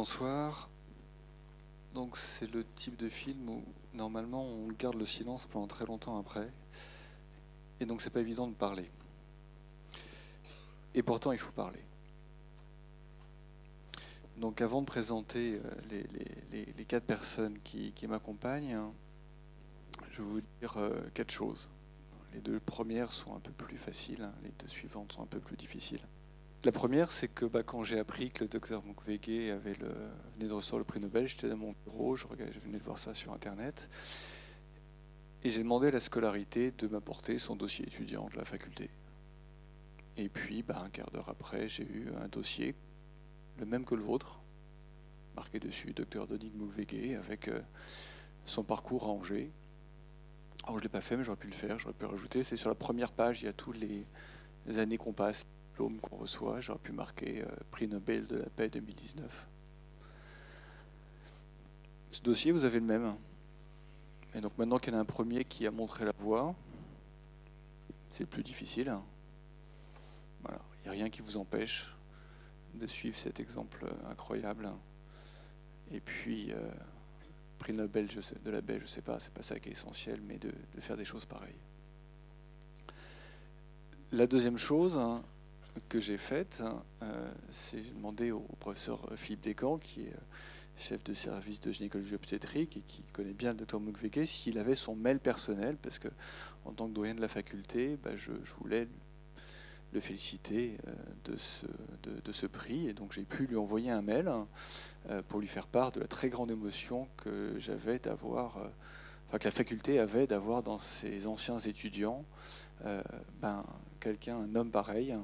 Bonsoir. Donc c'est le type de film où normalement on garde le silence pendant très longtemps après. Et donc c'est pas évident de parler. Et pourtant il faut parler. Donc avant de présenter euh, les, quatre personnes qui, m'accompagnent, je vais vous dire euh, quatre choses. Les deux premières sont un peu plus faciles, hein. les deux suivantes sont un peu plus difficiles. La première, c'est que bah, quand j'ai appris que le docteur Mukwege venait de recevoir le prix Nobel, j'étais dans mon bureau, je, venais de voir ça sur Internet, et j'ai demandé à la scolarité de m'apporter son dossier étudiant de la faculté. Et puis, bah, un quart d'heure après, j'ai eu un dossier, le même que le vôtre, marqué dessus docteur Denis Mukwege, avec euh, son parcours à Angers. Alors, je ne l'ai pas fait, mais j'aurais pu le faire, j'aurais pu rajouter. C'est sur la première page, il y a toutes les années qu'on passe qu'on reçoit. J'aurais pu marquer euh, prix Nobel de la paix 2019. Ce dossier, vous avez le même. Et donc maintenant qu'il y en a un premier qui a montré la voie, c'est le plus difficile. Il n'y a rien qui vous empêche de suivre cet exemple incroyable. Et puis, euh, prix Nobel de la paix, je ne sais pas, c'est pas ça qui est essentiel, mais de, de faire des choses pareilles. La deuxième chose, hein, que j'ai faite, hein, euh, c'est demander au professeur Philippe Descamps, qui est euh, chef de service de gynécologie obstétrique et qui connaît bien le docteur Mukwege, s'il avait son mail personnel, parce que en tant que doyen de la faculté, bah, je, voulais le féliciter euh, de, ce, prix. Et donc j'ai pu lui envoyer un mail hein, pour lui faire part de la très grande émotion que j'avais d'avoir, enfin que la faculté avait d'avoir dans ses anciens étudiants ben, quelqu'un, un homme pareil, euh,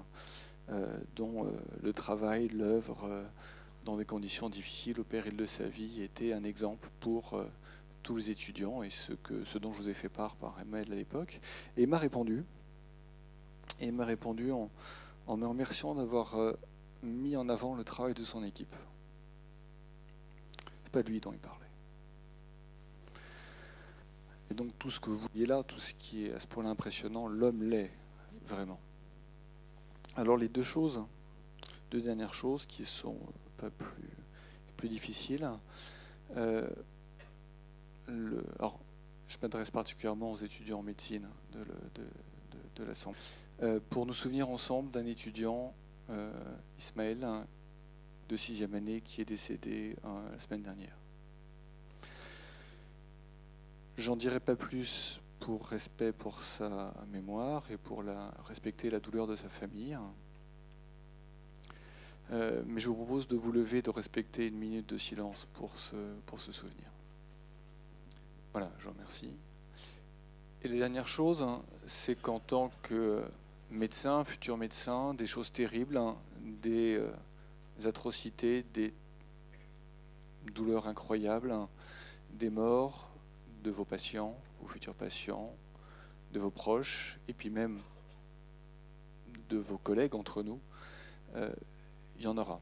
dont euh, le travail, l'œuvre, euh, dans des conditions difficiles, au péril de sa vie, était un exemple pour tous les étudiants et ce, que, ce dont je vous ai fait part par email à l'époque. Et m'a répondu. Et m'a répondu en, en, me remerciant d'avoir mis en avant le travail de son équipe. C'est pas lui dont il parlait. Et donc tout ce que vous voyez là, tout ce qui est à ce point-là impressionnant, l'homme l'est vraiment. Alors les deux choses, deux dernières choses qui sont pas plus, difficiles. Euh, je m'adresse particulièrement aux étudiants en médecine de, de, la santé. Euh, pour nous souvenir ensemble d'un étudiant, euh, Ismaël, de sixième année, qui est décédé la semaine dernière. J'en dirai pas plus pour respect pour sa mémoire et pour la, respecter la douleur de sa famille. Euh, mais je vous propose de vous lever, de respecter une minute de silence pour ce, pour souvenir. Voilà, je vous remercie. Et la dernière chose, hein, c'est qu'en tant que médecin, futur médecin, des choses terribles, hein, des, euh, atrocités, des douleurs incroyables, hein, des morts de vos patients, futurs patients, de vos proches, et puis même de vos collègues entre nous, euh, il y en aura.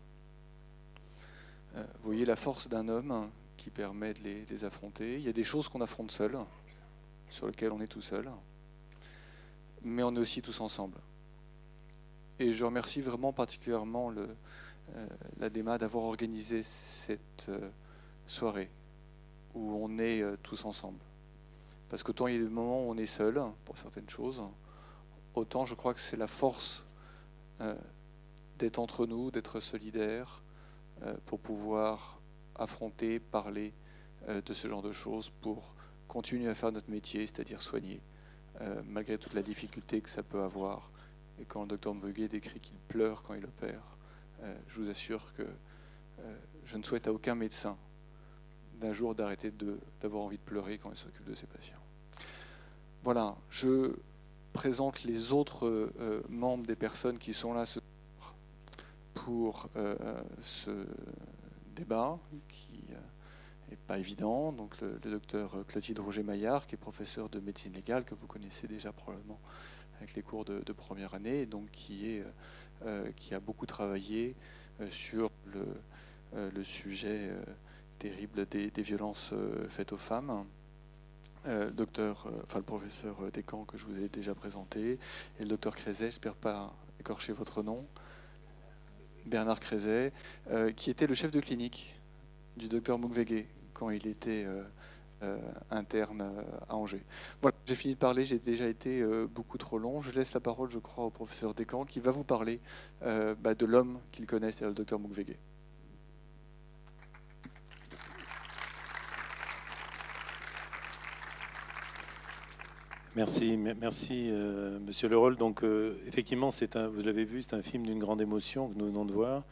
Euh, vous voyez la force d'un homme qui permet de les, affronter. Il y a des choses qu'on affronte seul, sur lesquelles on est tout seul, mais on est aussi tous ensemble. Et je remercie vraiment particulièrement le, euh, la d'avoir organisé cette soirée où on est tous ensemble. Parce qu'autant il y a des moments où on est seul pour certaines choses, autant je crois que c'est la force euh, d'être entre nous, d'être solidaires, euh, pour pouvoir affronter, parler euh, de ce genre de choses, pour continuer à faire notre métier, c'est-à-dire soigner, malgré toute la difficulté que ça peut avoir. Et quand le docteur Mveguet décrit qu'il pleure quand il opère, je vous assure que je ne souhaite à aucun médecin d'un jour d'arrêter d'avoir envie de pleurer quand il s'occupe de ses patients. Voilà, je présente les autres euh, membres des personnes qui sont là ce soir pour euh, ce débat qui n'est euh, pas évident. Donc le, docteur Clotilde Roger-Maillard, qui est professeur de médecine légale, que vous connaissez déjà probablement avec les cours de, première année, donc qui, a beaucoup travaillé sur le, sujet terrible des, violences faites aux femmes. Euh, le docteur, euh, enfin le professeur Descamps que je vous ai déjà présenté, et le docteur Crézet, j'espère pas écorcher votre nom. Bernard Crézet, qui était le chef de clinique du docteur Mukwege quand il était interne à Angers. J'ai fini de parler, j'ai déjà été beaucoup trop long. Je laisse la parole, je crois, au professeur Descamps qui va vous parler bah, de l'homme qu'il connaît, c'est-à-dire le docteur Mukwege. Merci, merci euh, Monsieur. Donc euh, effectivement, c'est un, vous l'avez vu, c'est un film d'une grande émotion que nous venons de voir.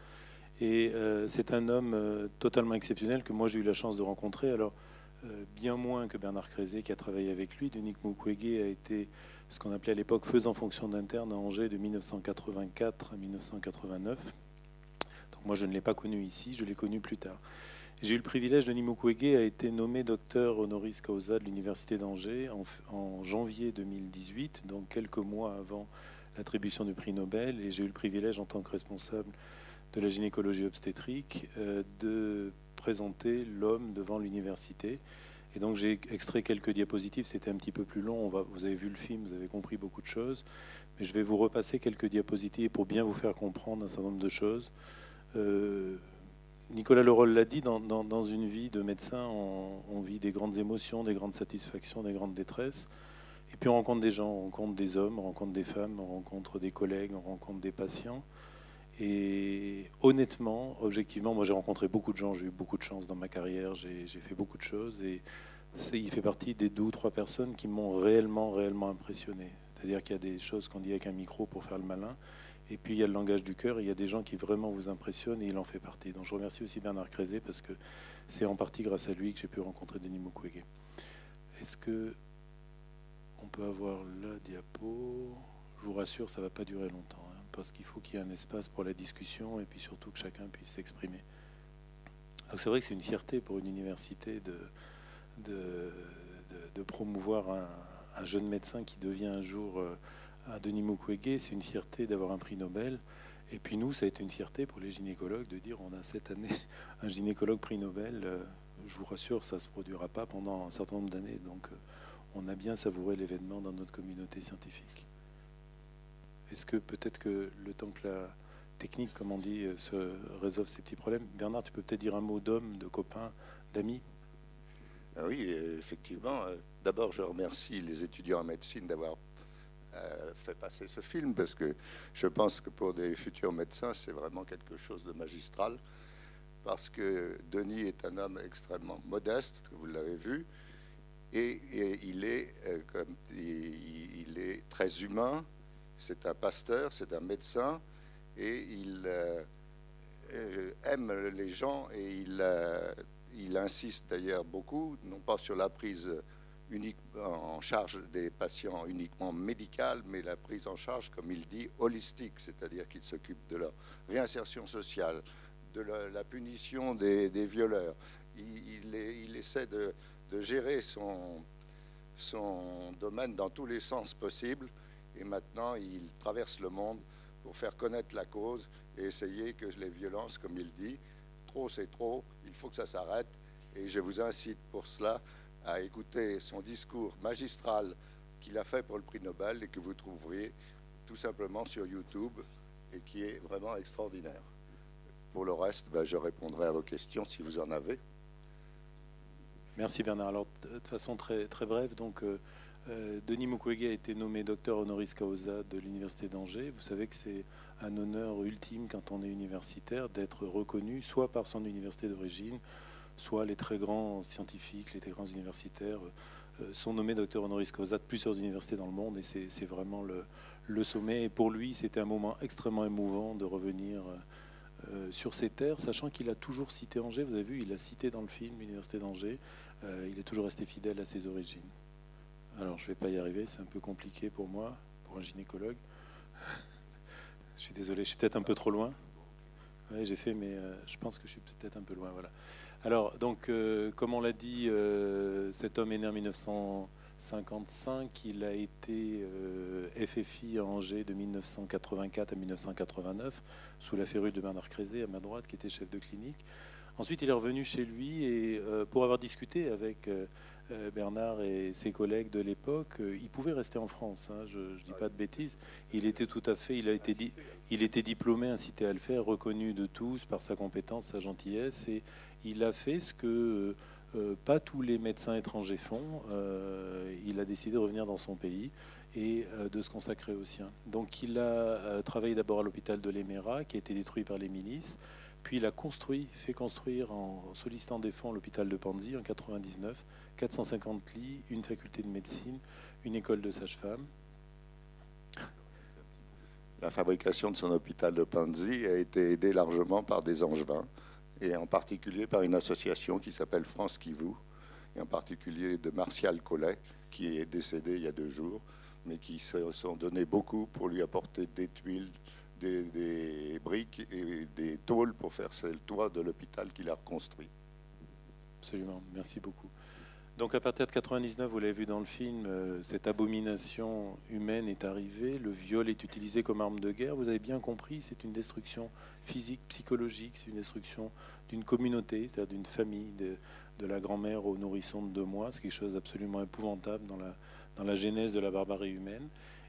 Et euh, c'est un homme totalement exceptionnel que moi j'ai eu la chance de rencontrer. Alors bien moins que Bernard Crézé qui a travaillé avec lui. Denis Mukwege a été ce qu'on appelait à l'époque faisant fonction d'interne à Angers de 1984 à 1989. Donc moi je ne l'ai pas connu ici, je l'ai connu plus tard. J'ai eu le privilège, Denis Mukwege a été nommé docteur honoris causa de l'Université d'Angers en, janvier 2018, donc quelques mois avant l'attribution du prix Nobel. Et j'ai eu le privilège, en tant que responsable de la gynécologie obstétrique, euh, de présenter l'homme devant l'université. Et donc j'ai extrait quelques diapositives, c'était un petit peu plus long, vous avez vu le film, vous avez compris beaucoup de choses, mais je vais vous repasser quelques diapositives pour bien vous faire comprendre un certain nombre de choses. Euh, Nicolas Leroll l'a dit, dans, une vie de médecin, on, vit des grandes émotions, des grandes satisfactions, des grandes détresses. Et puis on rencontre des gens, on rencontre des hommes, on rencontre des femmes, on rencontre des collègues, on rencontre des patients. Et honnêtement, objectivement, moi j'ai rencontré beaucoup de gens, j'ai eu beaucoup de chance dans ma carrière, j'ai fait beaucoup de choses. Et il fait partie des deux ou trois personnes qui m'ont réellement, réellement impressionné. C'est-à-dire qu'il y a des choses qu'on dit avec un micro pour faire le malin. Et puis il y a le langage du cœur, il y a des gens qui vraiment vous impressionnent et il en fait partie. Donc je remercie aussi Bernard Crézé parce que c'est en partie grâce à lui que j'ai pu rencontrer Denis Mukwege. Est-ce que on peut avoir la diapo? Je vous rassure, ça ne va pas durer longtemps hein, parce qu'il faut qu'il y ait un espace pour la discussion et puis surtout que chacun puisse s'exprimer. Donc c'est vrai que c'est une fierté pour une université de, de, promouvoir un, un, jeune médecin qui devient un jour... Euh, à Denis Mukwege, c'est une fierté d'avoir un prix Nobel. Et puis nous, ça a été une fierté pour les gynécologues de dire on a cette année un gynécologue prix Nobel. Euh, je vous rassure, ça ne se produira pas pendant un certain nombre d'années. Donc euh, on a bien savouré l'événement dans notre communauté scientifique. Est-ce que peut-être que le temps que la technique, comme on dit, euh, se résolve ces petits problèmes, Bernard, tu peux peut-être dire un mot d'homme, de copain, d'ami ah Oui, effectivement. D'abord, je remercie les étudiants en médecine d'avoir fait passer ce film parce que je pense que pour des futurs médecins, c'est vraiment quelque chose de magistral. Parce que Denis est un homme extrêmement modeste, vous l'avez vu, et, il, est, euh, il, est très humain. C'est un pasteur, c'est un médecin, et il euh, aime les gens et il, il insiste d'ailleurs beaucoup, non pas sur la prise en charge des patients uniquement médical, mais la prise en charge, comme il dit, holistique, c'est-à-dire qu'il s'occupe de leur réinsertion sociale, de la, punition des, violeurs. Il, essaie de, gérer son domaine dans tous les sens possibles, et maintenant il traverse le monde pour faire connaître la cause et essayer que les violences, comme il dit, trop c'est trop, il faut que ça s'arrête, et je vous incite pour cela à écouter son discours magistral qu'il a fait pour le prix Nobel et que vous trouverez tout simplement sur YouTube et qui est vraiment extraordinaire. Pour le reste, ben, je répondrai à vos questions si vous en avez. Merci Bernard. Alors, de façon très, très brève, donc, euh, euh, Denis Mukwege a été nommé docteur honoris causa de l'Université d'Angers. Vous savez que c'est un honneur ultime quand on est universitaire d'être reconnu soit par son université d'origine, soit les très grands scientifiques, les très grands universitaires euh, sont nommés docteur honoris causa de plusieurs universités dans le monde et c'est vraiment le, sommet. Et pour lui, c'était un moment extrêmement émouvant de revenir euh, sur ces terres, sachant qu'il a toujours cité Angers. Vous avez vu, il a cité dans le film l'université d'Angers. Euh, il est toujours resté fidèle à ses origines. Alors, je ne vais pas y arriver, c'est un peu compliqué pour moi, pour un gynécologue. je suis désolé, je suis peut-être un peu trop loin. Oui, j'ai fait, mais je pense que je suis peut-être un peu loin. Voilà. Alors, donc, euh, comme on l'a dit, euh, cet homme est né en 1955. Il a été euh, FFI à Angers de 1984 à 1989, sous la férule de Bernard Crézé, à ma droite, qui était chef de clinique. Ensuite, il est revenu chez lui et pour avoir discuté avec Bernard et ses collègues de l'époque, il pouvait rester en France. Hein, je ne dis pas de bêtises. Il était tout à fait, il a été, dit, il était diplômé, incité à le faire, reconnu de tous par sa compétence, sa gentillesse, et il a fait ce que euh, pas tous les médecins étrangers font. Euh, il a décidé de revenir dans son pays et euh, de se consacrer au sien. Donc il a travaillé d'abord à l'hôpital de l'Éméra, qui a été détruit par les milices, puis il a construit, fait construire en sollicitant des fonds l'hôpital de Panzi en 99, 450 lits, une faculté de médecine, une école de sage-femme. La fabrication de son hôpital de Panzi a été aidée largement par des angevins et en particulier par une association qui s'appelle France vous, et en particulier de Martial Collet, qui est décédé il y a deux jours, mais qui se sont donné beaucoup pour lui apporter des tuiles, des, briques et des tôles pour faire le toit de l'hôpital qu'il a reconstruit. Absolument, merci beaucoup. Donc à partir de 99, vous l'avez vu dans le film, euh, cette abomination humaine est arrivée, le viol est utilisé comme arme de guerre. Vous avez bien compris, c'est une destruction physique, psychologique, c'est une destruction d'une communauté, c'est-à-dire d'une famille, de, la grand-mère au nourrisson de deux mois. C'est quelque chose d'absolument épouvantable dans la, dans la genèse de la barbarie humaine.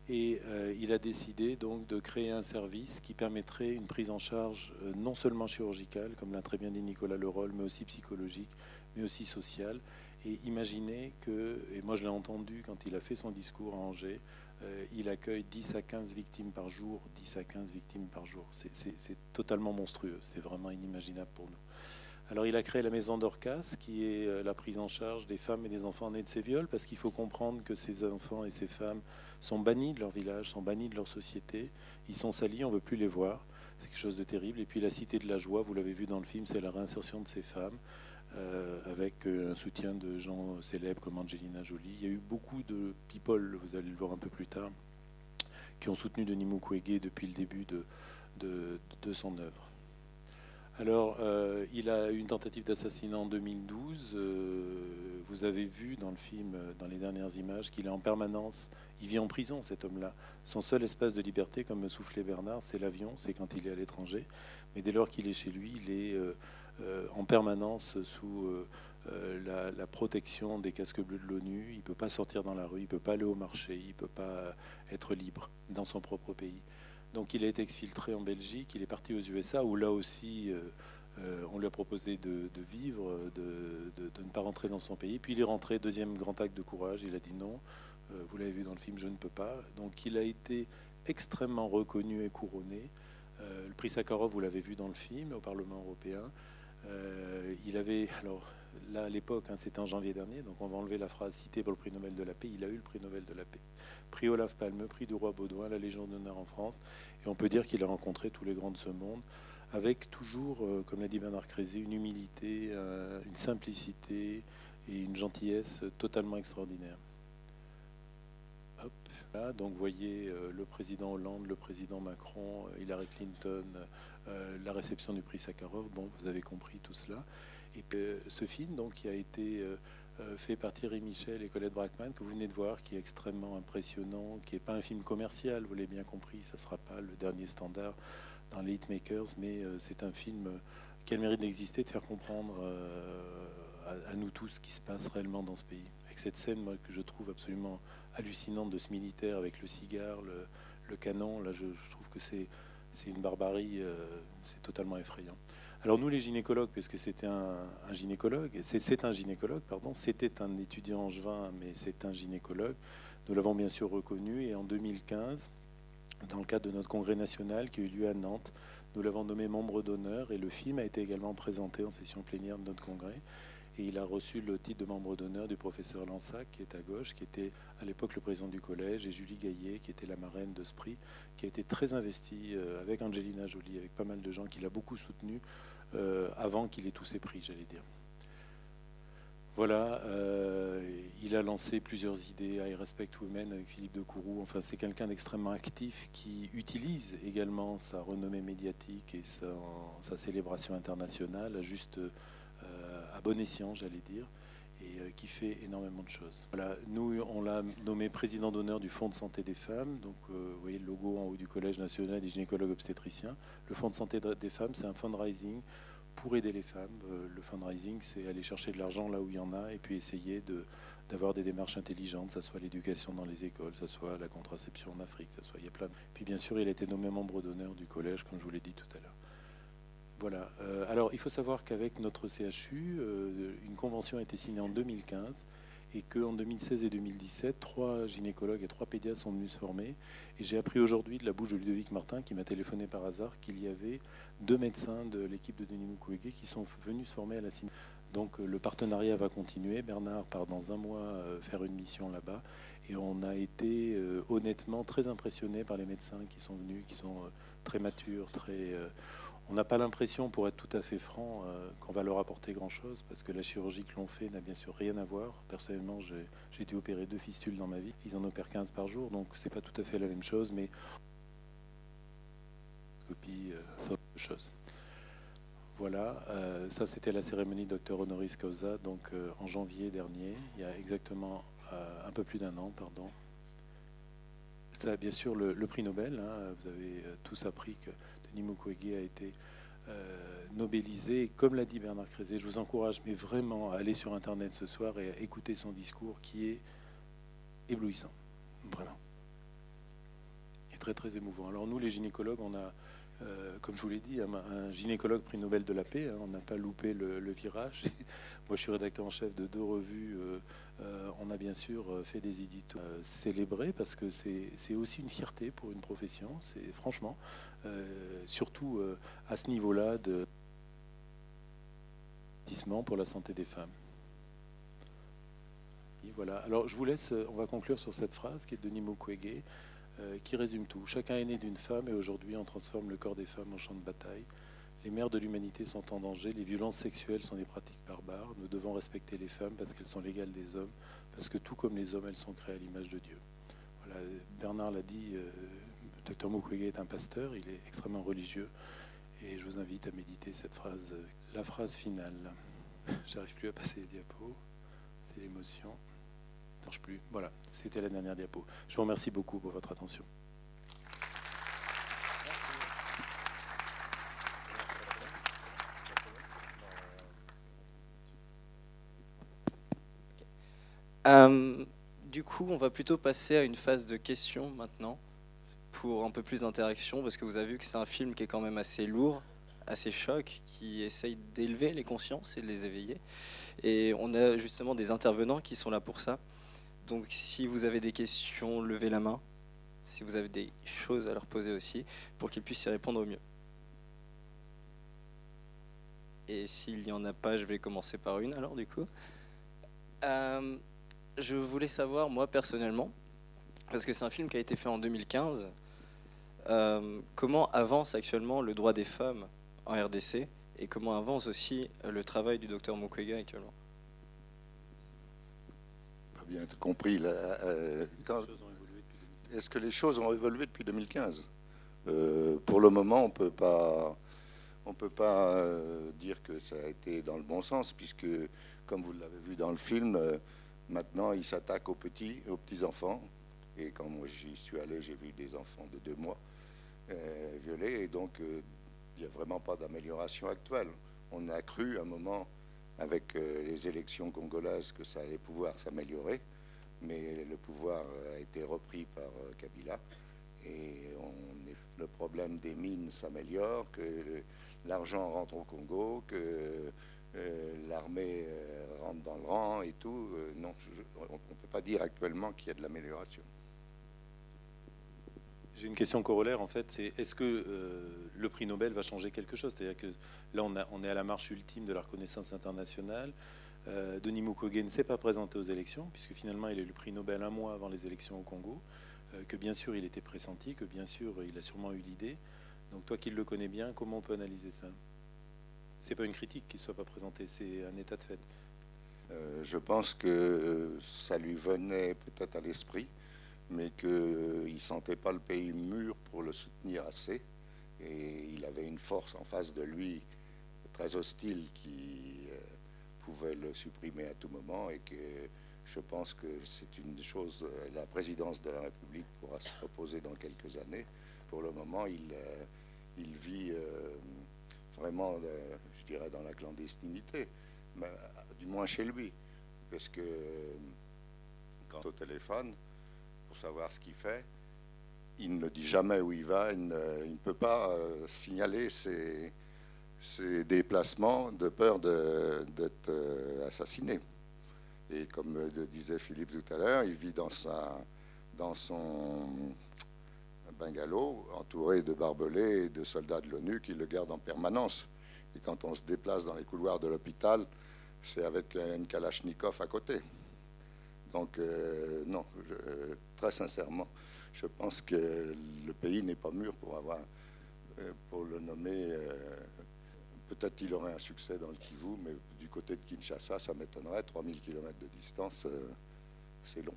Et euh, il a décidé donc de créer un service qui permettrait une prise en charge euh, non seulement chirurgicale, comme l'a très bien dit Nicolas Leroll, mais aussi psychologique, mais aussi sociale. Et imaginez que, et moi je l'ai entendu quand il a fait son discours à Angers, euh, il accueille 10 à 15 victimes par jour, 10 à 15 victimes par jour. C'est totalement monstrueux, c'est vraiment inimaginable pour nous. Alors il a créé la maison d'Orcas, qui est euh, la prise en charge des femmes et des enfants nés de ces viols, parce qu'il faut comprendre que ces enfants et ces femmes sont bannis de leur village, sont bannis de leur société, ils sont salis, on ne veut plus les voir. C'est quelque chose de terrible. Et puis la Cité de la Joie, vous l'avez vu dans le film, c'est la réinsertion de ces femmes. Euh, avec euh, un soutien de gens célèbres comme Angelina Jolie. Il y a eu beaucoup de people, vous allez le voir un peu plus tard, qui ont soutenu Denis Mukwege depuis le début de, de, son œuvre. Alors, euh, il a eu une tentative d'assassinat en 2012. vous avez vu dans le film, dans les dernières images, qu'il est en permanence. Il vit en prison, cet homme-là. Son seul espace de liberté, comme me soufflait Bernard, c'est l'avion, c'est quand il est à l'étranger. Mais dès lors qu'il est chez lui, il est euh, en permanence sous euh, euh, la, protection des casques bleus de l'ONU. Il ne peut pas sortir dans la rue, il ne peut pas aller au marché, il ne peut pas être libre dans son propre pays. Donc il a été exfiltré en Belgique, il est parti aux USA où là aussi on lui a proposé de, vivre, de, ne pas rentrer dans son pays. Puis il est rentré, deuxième grand acte de courage, il a dit non, vous l'avez vu dans le film, je ne peux pas. Donc il a été extrêmement reconnu et couronné. le prix Sakharov, vous l'avez vu dans le film au Parlement européen. Euh, il avait, alors là à l'époque, hein, c'était en janvier dernier, donc on va enlever la phrase citée pour le prix Nobel de la paix. Il a eu le prix Nobel de la paix. Prix Olaf Palme, prix du roi Baudouin, la Légion d'honneur en France. Et on peut dire qu'il a rencontré tous les grands de ce monde, avec toujours, euh, comme l'a dit Bernard Crézé, une humilité, euh, une simplicité et une gentillesse totalement extraordinaire. Là, donc, voyez le président Hollande, le président Macron, Hillary Clinton, euh, la réception du prix Sakharov. Bon, vous avez compris tout cela. Et euh, ce film, donc, qui a été euh, fait par Thierry Michel et Colette Brackman, que vous venez de voir, qui est extrêmement impressionnant, qui n'est pas un film commercial, vous l'avez bien compris, ça ne sera pas le dernier standard dans les hitmakers, mais c'est un film qui a le mérite d'exister, de faire comprendre à, nous tous ce qui se passe réellement dans ce pays. Avec cette scène moi, que je trouve absolument hallucinante de ce militaire avec le cigare, le, canon, là je trouve que c'est une barbarie, euh, c'est totalement effrayant. Alors nous les gynécologues, puisque c'était un, gynécologue, c'est un gynécologue, pardon, c'était un étudiant angevin, mais c'est un gynécologue, nous l'avons bien sûr reconnu, et en 2015, dans le cadre de notre congrès national qui a eu lieu à Nantes, nous l'avons nommé membre d'honneur, et le film a été également présenté en session plénière de notre congrès. Et il a reçu le titre de membre d'honneur du professeur Lansac, qui est à gauche, qui était à l'époque le président du collège, et Julie Gaillet, qui était la marraine de ce qui a été très investie euh, avec Angelina Jolie, avec pas mal de gens, qui l'a beaucoup soutenu euh, avant qu'il ait tous ses prix, j'allais dire. Voilà, euh, il a lancé plusieurs idées, I Respect Women avec Philippe de Courroux. Enfin, c'est quelqu'un d'extrêmement actif qui utilise également sa renommée médiatique et sa, célébration internationale à juste bon escient, j'allais dire, et euh, qui fait énormément de choses. Nous, on l'a nommé président d'honneur du Fonds de santé des femmes. Donc, euh, vous voyez le logo en haut du Collège national des gynécologues obstétriciens. Le Fonds de santé des femmes, c'est un fundraising pour aider les femmes. le fundraising, c'est aller chercher de l'argent là où il y en a et puis essayer d'avoir des démarches intelligentes, que ce soit l'éducation dans les écoles, que ce soit la contraception en Afrique, ça soit il y a plein. Puis bien sûr, il a été nommé membre d'honneur du collège, comme je vous l'ai dit tout à l'heure. Voilà. alors, il faut savoir qu'avec notre CHU, une convention a été signée en 2015 et qu'en 2016 et 2017, trois gynécologues et trois pédiatres sont venus se former. Et j'ai appris aujourd'hui de la bouche de Ludovic Martin, qui m'a téléphoné par hasard, qu'il y avait deux médecins de l'équipe de Denis Mukwege qui sont venus se former à la CIM. Donc euh, le partenariat va continuer. Bernard part dans un mois euh, faire une mission là-bas. Et on a été euh, honnêtement très impressionnés par les médecins qui sont venus, qui sont très matures, très on n'a pas l'impression, pour être tout à fait franc, euh, qu'on va leur apporter grand-chose, parce que la chirurgie que l'on fait n'a bien sûr rien à voir. Personnellement, j'ai dû opérer deux fistules dans ma vie. Ils en opèrent 15 par jour, donc c'est pas tout à fait la même chose, mais copie, euh. Voilà, euh, ça c'était la cérémonie docteur honoris causa, donc en janvier dernier, il y a exactement un peu plus d'un an, pardon. Ça, bien sûr, le, prix Nobel, hein, vous avez tous appris que Mukwege a été euh, nobelisé. Comme l'a dit Bernard Crézé, je vous encourage vraiment à aller sur Internet ce soir et à écouter son discours qui est éblouissant, vraiment. Et très très émouvant. Alors nous, les gynécologues, on a euh, comme je vous l'ai dit, un, gynécologue prix Nobel de la paix. Hein, on n'a pas loupé le, virage. Moi, je suis rédacteur en chef de deux revues. Euh, euh, on a bien sûr fait des éditos célébrés parce que c'est aussi une fierté pour une profession. C'est franchement, surtout à ce niveau-là de pour la santé des femmes. voilà. Alors, je vous laisse. On va conclure sur cette phrase qui est de Denis Mukwege. Euh, qui résume tout. Chacun est né d'une femme et aujourd'hui on transforme le corps des femmes en champ de bataille. Les mères de l'humanité sont en danger, les violences sexuelles sont des pratiques barbares. Nous devons respecter les femmes parce qu'elles sont l'égale des hommes, parce que tout comme les hommes, elles sont créées à l'image de Dieu. Voilà, Bernard l'a dit, euh, Dr Mukwege est un pasteur, il est extrêmement religieux, et je vous invite à méditer cette phrase, euh, la phrase finale. J'arrive plus à passer les diapos, c'est l'émotion Voilà, c'était la dernière diapo. Je vous remercie beaucoup pour votre attention. Euh, du coup, on va plutôt passer à une phase de questions maintenant, pour un peu plus d'interaction, parce que vous avez vu que c'est un film qui est quand même assez lourd, assez choc, qui essaye d'élever les consciences et de les éveiller. Et on a justement des intervenants qui sont là pour ça. Donc si vous avez des questions, levez la main. Si vous avez des choses à leur poser aussi, pour qu'ils puissent y répondre au mieux. Et s'il n'y en a pas, je vais commencer par une alors du coup. Euh, je voulais savoir, moi personnellement, parce que c'est un film qui a été fait en 2015, euh, comment avance actuellement le droit des femmes en RDC et comment avance aussi le travail du docteur Mukwege actuellement? Bien compris. Euh, est-ce que les choses ont évolué depuis 2015 euh, Pour le moment, on peut pas, on peut pas euh, dire que ça a été dans le bon sens, puisque, comme vous l'avez vu dans le film, maintenant, ils s'attaquent aux petits, aux petits enfants. Et quand moi j'y suis allé, j'ai vu des enfants de deux mois violés, et donc il n'y a vraiment pas d'amélioration actuelle. On a cru à un moment avec euh, les élections congolaises que ça allait pouvoir s'améliorer, mais le pouvoir a été repris par euh, Kabila et le problème des mines s'améliore, que l'argent rentre au Congo, que euh, l'armée rentre dans le rang et tout. non, on ne peut pas dire actuellement qu'il y a de l'amélioration. J'ai une question corollaire en fait, c'est est-ce que euh, le prix Nobel va changer quelque chose? C'est-à-dire que là on, on, est à la marche ultime de la reconnaissance internationale. Euh, Denis Mukwege ne s'est pas présenté aux élections puisque finalement il a eu le prix Nobel un mois avant les élections au Congo, euh, que bien sûr il était pressenti, que bien sûr il a sûrement eu l'idée. Donc toi qui le connais bien, comment on peut analyser ça? C'est pas une critique qu'il soit pas présenté, c'est un état de fait. je pense que ça lui venait peut-être à l'esprit mais qu'il ne sentait pas le pays mûr pour le soutenir assez. Et il avait une force en face de lui très hostile qui euh, pouvait le supprimer à tout moment et que je pense que c'est une chose, la présidence de la République pourra se reposer dans quelques années. Pour le moment, il, euh, vit euh, vraiment je dirais, dans la clandestinité, du moins chez lui. Parce que quand au téléphone, savoir ce qu'il fait, il ne dit jamais où il va, il ne, peut pas euh, signaler ses, déplacements de peur d'être euh, assassiné. Et comme le disait Philippe tout à l'heure, il vit dans, dans son bungalow entouré de barbelés et de soldats de l'ONU qui le gardent en permanence. Et quand on se déplace dans les couloirs de l'hôpital, c'est avec une Kalachnikov à côté. Donc, euh, non, très sincèrement, je pense que le pays n'est pas mûr pour avoir, euh, pour le nommer. Euh, peut-être qu'il aurait un succès dans le Kivu, mais du côté de Kinshasa, ça m'étonnerait. 3000 km de distance, c'est long.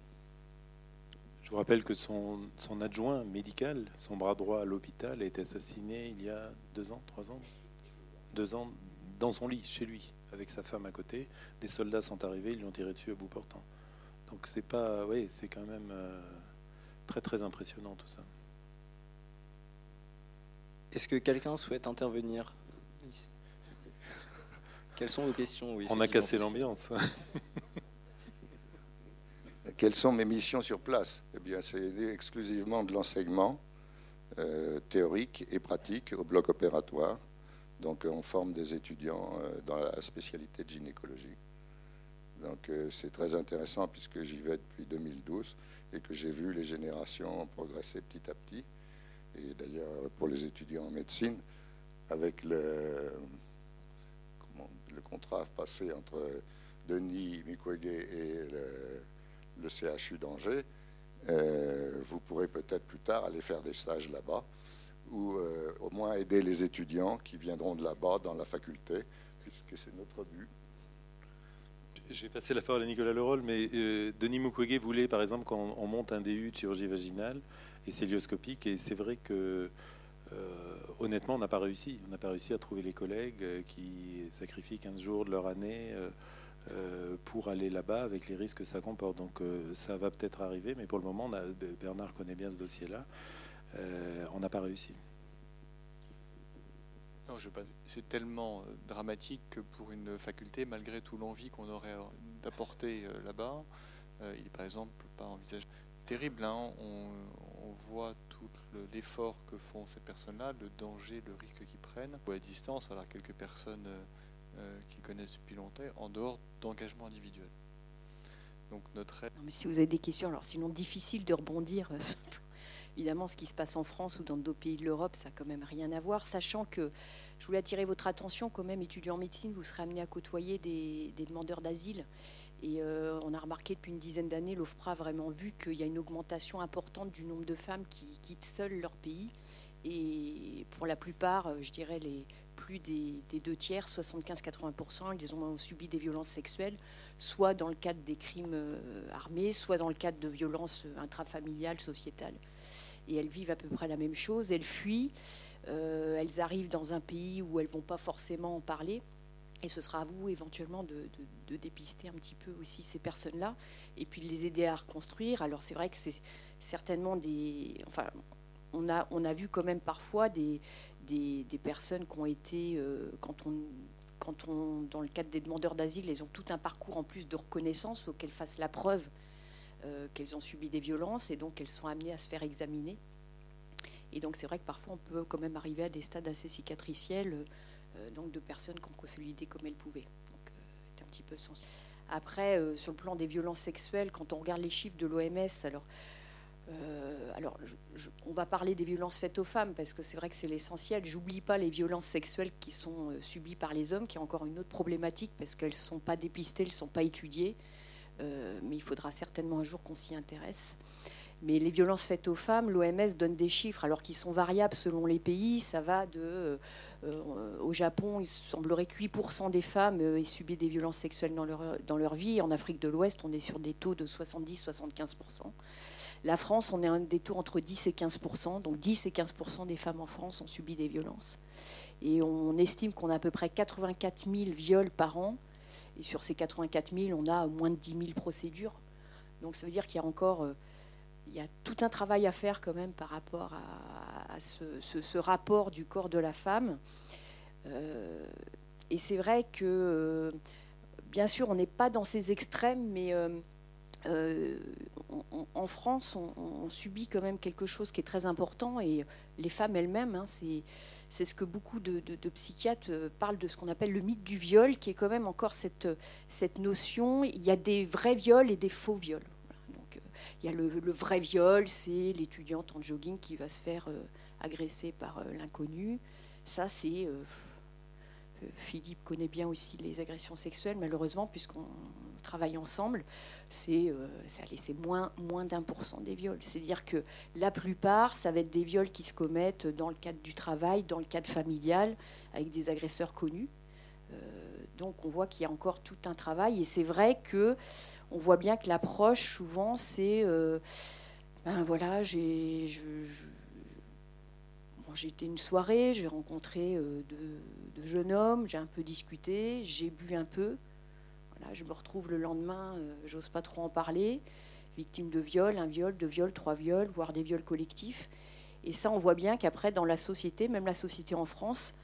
Je vous rappelle que son, son, adjoint médical, son bras droit à l'hôpital, a été assassiné il y a deux ans, trois ans Deux ans, dans son lit, chez lui, avec sa femme à côté. Des soldats sont arrivés, ils lui ont tiré dessus à bout portant. Donc c'est pas, oui, c'est quand même euh, très très impressionnant tout ça. Est-ce que quelqu'un souhaite intervenir? Quelles sont vos questions? On a cassé l'ambiance. Quelles sont mes missions sur place? Eh bien, c'est exclusivement de l'enseignement euh, théorique et pratique au bloc opératoire. Donc, on forme des étudiants euh, dans la spécialité de gynécologie. Donc euh, c'est très intéressant puisque j'y vais depuis 2012 et que j'ai vu les générations progresser petit à petit. Et d'ailleurs, pour les étudiants en médecine, avec le, contrat passé entre Denis Mukwege et le, CHU d'Angers, euh, vous pourrez peut-être plus tard aller faire des stages là-bas ou euh, au moins aider les étudiants qui viendront de là-bas dans la faculté, puisque c'est notre but je vais passer la parole à Nicolas Leroll, mais euh, Denis Mukwege voulait, par exemple, qu'on monte un DU de chirurgie vaginale et célioscopique, et c'est vrai que, euh, honnêtement, on n'a pas réussi. On n'a pas réussi à trouver les collègues euh, qui sacrifient 15 jours de leur année pour aller là-bas avec les risques que ça comporte. Donc ça va peut-être arriver, mais pour le moment, Bernard connaît bien ce dossier-là. on n'a pas réussi c'est tellement euh, dramatique que pour une faculté, malgré tout l'envie qu'on aurait euh, d'apporter euh, là-bas, il est par exemple pas envisagé. Terrible, hein on, voit tout l'effort que font ces personnes-là, le danger, le risque qu'ils prennent, ou à distance, alors quelques personnes qui connaissent depuis longtemps, en dehors d'engagement individuel. Donc notre mais si vous avez des questions, alors sinon difficile de rebondir Évidemment, ce qui se passe en France ou dans d'autres pays de l'Europe, ça n'a quand même rien à voir, sachant que je voulais attirer votre attention, quand même, étudiant en médecine, vous serez amené à côtoyer des, demandeurs d'asile. Et euh, on a remarqué depuis une dizaine d'années, l'OFPRA a vraiment vu qu'il y a une augmentation importante du nombre de femmes qui quittent seules leur pays. Et pour la plupart, euh, je dirais les plus des, deux tiers, 75-80%, ils ont subi des violences sexuelles, soit dans le cadre des crimes euh, armés, soit dans le cadre de violences intrafamiliales, sociétales et elles vivent à peu près la même chose. Elles fuient, euh, elles arrivent dans un pays où elles vont pas forcément en parler. Et ce sera à vous éventuellement de, dépister un petit peu aussi ces personnes-là et puis de les aider à reconstruire. Alors c'est vrai que c'est certainement des... Enfin, on a, on a vu quand même parfois des, des, personnes qui ont été, euh, quand, on, quand on, dans le cadre des demandeurs d'asile, elles ont tout un parcours en plus de reconnaissance, faut qu'elles fassent la preuve qu'elles ont subi des violences et donc elles sont amenées à se faire examiner. Et donc c'est vrai que parfois on peut quand même arriver à des stades assez cicatriciels, euh, donc de personnes qui ont consolidé comme elles pouvaient. Donc c'est un petit peu sens. Après, euh, sur le plan des violences sexuelles, quand on regarde les chiffres de l'OMS, alors alors, on va parler des violences faites aux femmes parce que c'est vrai que c'est l'essentiel. J'oublie pas les violences sexuelles qui sont subies par les hommes, qui est encore une autre problématique parce qu'elles ne sont pas dépistées, elles ne sont pas étudiées. Euh, mais il faudra certainement un jour qu'on s'y intéresse. Mais les violences faites aux femmes, l'OMS donne des chiffres, alors qu'ils sont variables selon les pays. Ça va de. Euh, euh, au Japon, il semblerait que 8% des femmes aient subi des violences sexuelles dans leur, dans leur vie. En Afrique de l'Ouest, on est sur des taux de 70-75%. La France, on est à des taux entre 10 et 15%. Donc 10 et 15% des femmes en France ont subi des violences. Et on estime qu'on a à peu près 84 000 viols par an et sur ces 84 000, on a moins de 10 000 procédures. Donc ça veut dire qu'il y a encore euh, il y a tout un travail à faire quand même par rapport à, ce, rapport du corps de la femme. Euh, et c'est vrai que, bien sûr, on n'est pas dans ces extrêmes, mais en France, on, subit quand même quelque chose qui est très important, et les femmes elles-mêmes, hein, c'est c'est ce que beaucoup de, psychiatres euh, parlent de ce qu'on appelle le mythe du viol, qui est quand même encore cette, cette notion. Il y a des vrais viols et des faux viols. Donc, euh, il y a le, vrai viol, c'est l'étudiante en jogging qui va se faire euh, agresser par l'inconnu. Ça, c'est. Philippe connaît bien aussi les agressions sexuelles, malheureusement, puisqu'on travaille ensemble, c'est euh, moins, moins d'un pour cent des viols. C'est-à-dire que la plupart, ça va être des viols qui se commettent dans le cadre du travail, dans le cadre familial, avec des agresseurs connus. Euh, donc on voit qu'il y a encore tout un travail. Et c'est vrai que on voit bien que l'approche, souvent, c'est... Euh, ben voilà, j'ai... été une soirée, j'ai rencontré de, de, jeunes hommes, j'ai un peu discuté, j'ai bu un peu je me retrouve le lendemain, euh, j'ose pas trop en parler, victime de viol, un viol, deux viols, trois viols, voire des viols collectifs. Et ça, on voit bien qu'après, dans la société, même la société en France,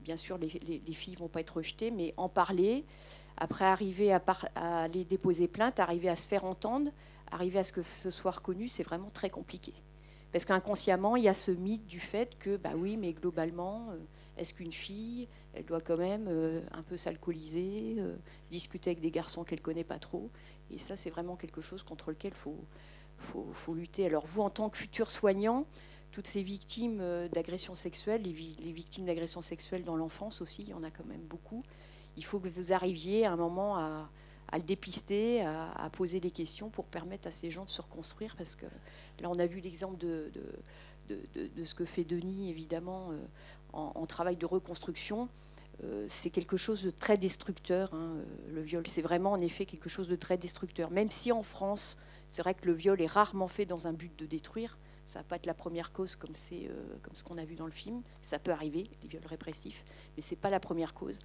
bien sûr, les, les, filles vont pas être rejetées, mais en parler, après arriver à, aller déposer plainte, arriver à se faire entendre, arriver à ce que ce soit reconnu, c'est vraiment très compliqué. Parce qu'inconsciemment, il y a ce mythe du fait que, bah oui, mais globalement, euh, est-ce qu'une fille, elle doit quand même euh, un peu s'alcooliser, euh, discuter avec des garçons qu'elle connaît pas trop. Et ça, c'est vraiment quelque chose contre lequel il faut, lutter. Alors vous, en tant que futur soignant, toutes ces victimes euh, d'agressions sexuelles, les, victimes d'agressions sexuelles dans l'enfance aussi, il y en a quand même beaucoup. Il faut que vous arriviez à un moment à, le dépister, à, poser des questions pour permettre à ces gens de se reconstruire. Parce que là, on a vu l'exemple de, ce que fait Denis, évidemment, en, travail de reconstruction, euh, c'est quelque chose de très destructeur. Hein, euh, le viol, c'est vraiment en effet quelque chose de très destructeur. Même si en France, c'est vrai que le viol est rarement fait dans un but de détruire. Ça va pas être la première cause comme euh, comme ce qu'on a vu dans le film. Ça peut arriver, les viols répressifs, mais c'est pas la première cause.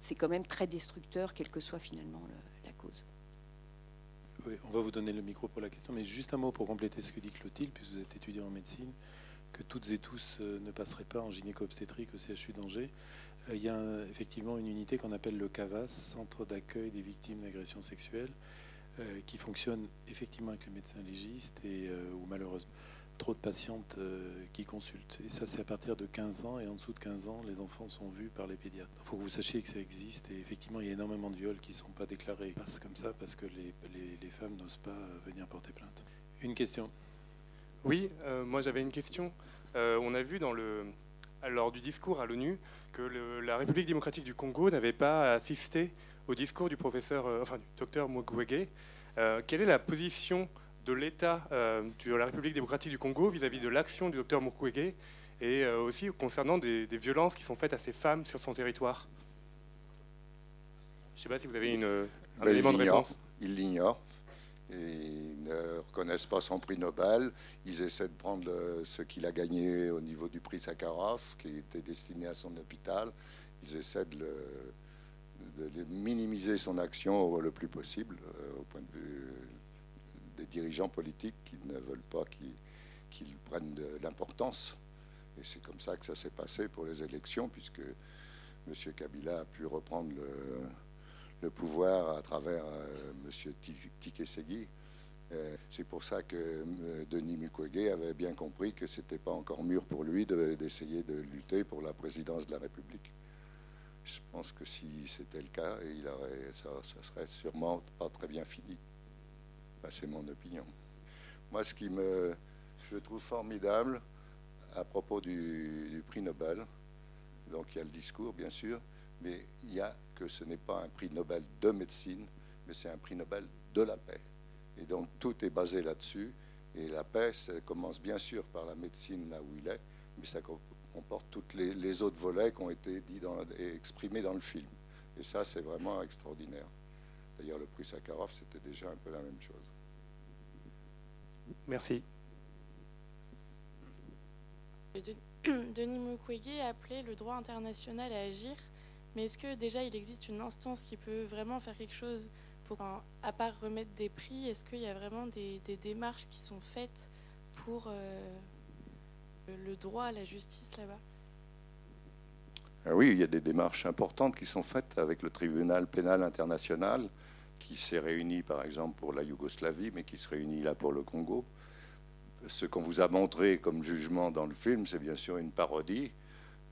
c'est quand même très destructeur, quelle que soit finalement la cause. on va vous donner le micro pour la question, mais juste un mot pour compléter ce que dit Clotilde, puisque vous êtes étudiant en médecine que toutes et tous euh, ne passeraient pas en gynéco-obstétrique au CHU d'Angers. Euh, il y a effectivement une unité qu'on appelle le CAVAS, Centre d'accueil des victimes d'agressions sexuelles, euh, qui fonctionne effectivement avec les médecins légistes et où malheureusement trop de patientes qui consultent. Et ça, c'est à partir de 15 ans. Et en dessous de 15 ans, les enfants sont vus par les pédiatres. Il faut que vous sachiez que ça existe. Et effectivement, il y a énormément de viols qui ne sont pas déclarés. comme ça parce que les, les femmes n'osent pas venir porter plainte. Une question. Oui, euh, moi j'avais une question. Euh, on a vu dans le, lors du discours à l'ONU que la République démocratique du Congo n'avait pas assisté au discours du professeur, euh, enfin du docteur Mukwege. quelle est la position de l'État de la République démocratique du Congo vis-à-vis de l'action du docteur Mukwege et aussi concernant des, violences qui sont faites à ces femmes sur son territoire? Je ne sais pas si vous avez une, un ben, élément de réponse. Il l'ignore ils ne reconnaissent pas son prix Nobel. Ils essaient de prendre ce qu'il a gagné au niveau du prix Sakharov, qui était destiné à son hôpital. Ils essaient de, minimiser son action le plus possible euh, au point de vue des dirigeants politiques qui ne veulent pas qu'il prenne de l'importance. Et c'est comme ça que ça s'est passé pour les élections, puisque M. Kabila a pu reprendre le le pouvoir à travers euh, M. Tikesegui. Euh, c'est pour ça que euh, Denis Mukwege avait bien compris que ce n'était pas encore mûr pour lui d'essayer de, lutter pour la présidence de la République. Je pense que si c'était le cas, ça, ça serait sûrement pas très bien fini. c'est mon opinion. Moi, ce qui me, je trouve formidable à propos du prix Nobel, donc il y a le discours, bien sûr, mais il y a que ce n'est pas un prix Nobel de médecine, mais c'est un prix Nobel de la paix. Et donc tout est basé là-dessus. Et la paix, ça commence bien sûr par la médecine là où il est, mais ça comporte tous les, autres volets qui ont été dit dans, et exprimés dans le film. Et ça, c'est vraiment extraordinaire. D'ailleurs, le prix Sakharov, c'était déjà un peu la même chose. Merci. Denis Mukwege a appelé le droit international à agir mais est-ce que déjà il existe une instance qui peut vraiment faire quelque chose pour, à part remettre des prix, est-ce qu'il y a vraiment des, démarches qui sont faites pour euh, le droit à la justice là-bas? Ah oui, il y a des démarches importantes qui sont faites avec le tribunal pénal international qui s'est réuni par exemple pour la Yougoslavie, mais qui se réunit là pour le Congo. Ce qu'on vous a montré comme jugement dans le film, c'est bien sûr une parodie,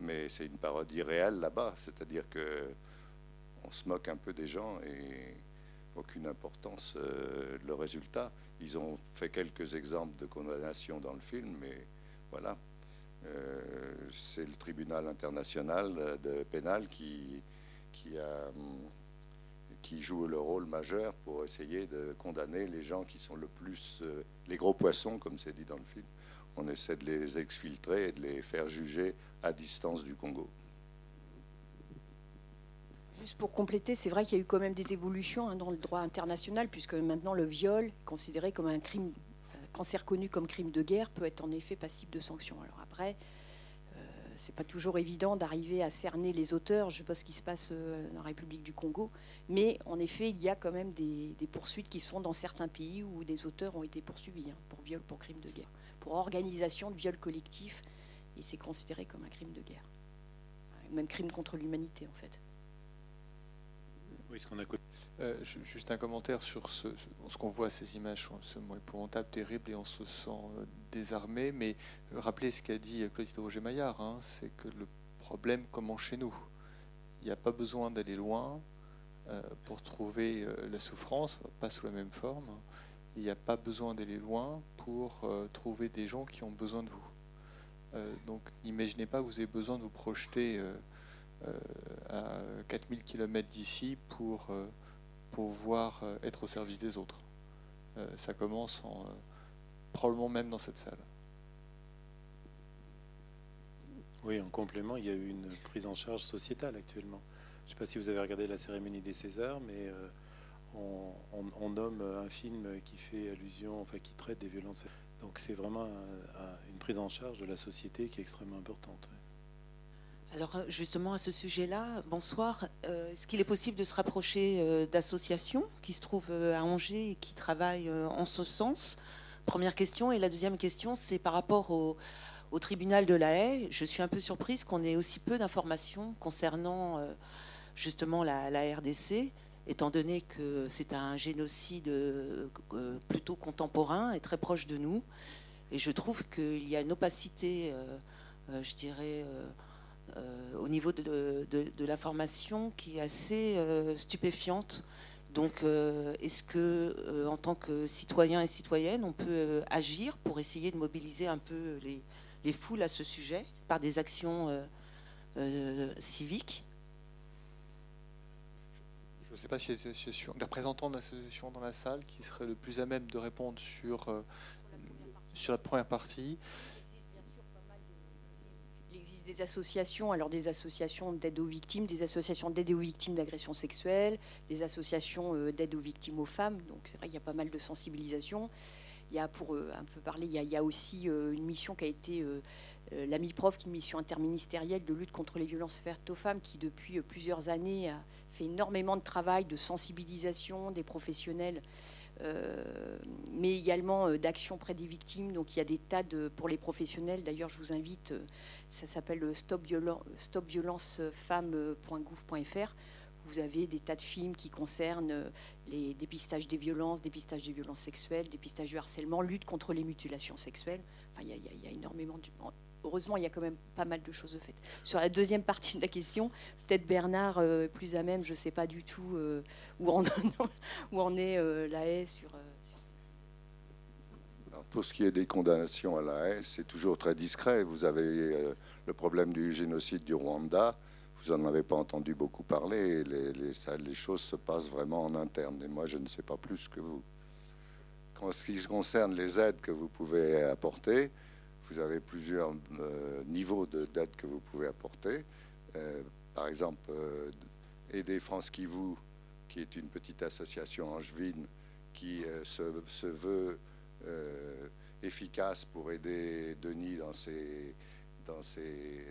mais c'est une parodie réelle là-bas, c'est-à-dire que on se moque un peu des gens et aucune importance euh, le résultat. Ils ont fait quelques exemples de condamnation dans le film, mais voilà. Euh, c'est le tribunal international de pénal qui, qui, a, qui joue le rôle majeur pour essayer de condamner les gens qui sont le plus euh, les gros poissons, comme c'est dit dans le film. On essaie de les exfiltrer et de les faire juger à distance du Congo. Juste pour compléter, c'est vrai qu'il y a eu quand même des évolutions hein, dans le droit international, puisque maintenant le viol, considéré comme un crime quand c'est reconnu comme crime de guerre, peut être en effet passible de sanctions. Alors après, c'est pas toujours évident d'arriver à cerner les auteurs. Je ne sais pas ce qui se passe euh, dans la République du Congo, mais en effet, il y a quand même des, poursuites qui se font dans certains pays où des auteurs ont été poursuivis hein, pour viol, pour crime de guerre, pour organisation de viol collectif, et c'est considéré comme un crime de guerre, même crime contre l'humanité en fait. Oui, ce qu'on a euh, juste un commentaire sur ce, qu'on voit, ces images sont mot épouvantable, terrible, et on se sent euh, désarmé. Mais rappelez ce qu'a dit Clotilde Roger-Maillard, hein, c'est que le problème commence chez nous. Il n'y a pas besoin d'aller loin euh, pour trouver la souffrance, pas sous la même forme. Il n'y a pas besoin d'aller loin pour trouver des gens qui ont besoin de vous. donc n'imaginez pas que vous avez besoin de vous projeter euh, à 4000 km d'ici pour euh, pouvoir euh, être au service des autres. ça commence en, probablement même dans cette salle. Oui, en complément, il y a eu une prise en charge sociétale actuellement. Je ne sais pas si vous avez regardé la cérémonie des Césars, mais on, nomme un film qui fait allusion, enfin qui traite des violences. Donc c'est vraiment une prise en charge de la société qui est extrêmement importante. Alors euh, justement à ce sujet-là, bonsoir. Euh, est-ce qu'il est possible de se rapprocher euh, d'associations qui se trouvent à Angers et qui travaillent en ce sens? Première question. Et la deuxième question, c'est par rapport au, tribunal de la haie. Je suis un peu surprise qu'on ait aussi peu d'informations concernant justement la, la, RDC, étant donné que c'est un génocide plutôt contemporain et très proche de nous. Et je trouve qu'il y a une opacité, je dirais au niveau de, de, l'information qui est assez euh, stupéfiante. Donc, euh, est-ce que, en tant que citoyen et citoyenne, on peut agir pour essayer de mobiliser un peu les, les foules à ce sujet par des actions civiques? Je ne sais pas si des représentants d'associations dans la salle qui seraient le plus à même de répondre sur, sur la première partie des associations, alors des associations d'aide aux victimes, des associations d'aide aux victimes d'agressions sexuelles, des associations euh, d'aide aux victimes aux femmes. Donc c'est vrai qu'il y a pas mal de sensibilisation. Il y a, pour euh, un peu parler, il y a, aussi euh, une mission qui a été l'AMI Prof, qui est une mission interministérielle de lutte contre les violences faites aux femmes, qui depuis plusieurs années a fait énormément de travail de sensibilisation des professionnels mais également euh, d'action près des victimes. Donc il y a des tas de pour les professionnels. D'ailleurs, je vous invite. Euh, ça s'appelle stopviolencefemmes.gouv.fr. Vous avez des tas de films qui concernent les dépistages des violences, dépistage des violences sexuelles, dépistage du harcèlement, lutte contre les mutilations sexuelles. Enfin, il y y a énormément de, heureusement, il y a quand même pas mal de choses faites. Sur la deuxième partie de la question, peut-être Bernard, euh, plus à même, je ne sais pas du tout euh, où, en, où, en, est euh, la haie sur. pour ce qui est des condamnations à la haie, c'est toujours très discret. Vous avez le problème du génocide du Rwanda. Vous n'en avez pas entendu beaucoup parler. Les, les, les, choses se passent vraiment en interne. Et moi, je ne sais pas plus que vous. En ce qui concerne les aides que vous pouvez apporter, vous avez plusieurs euh, niveaux d'aide que vous pouvez apporter. Euh, par exemple, euh, aider France Kivu, qui est une petite association angevine qui se, veut efficace pour aider Denis dans ses, dans ses,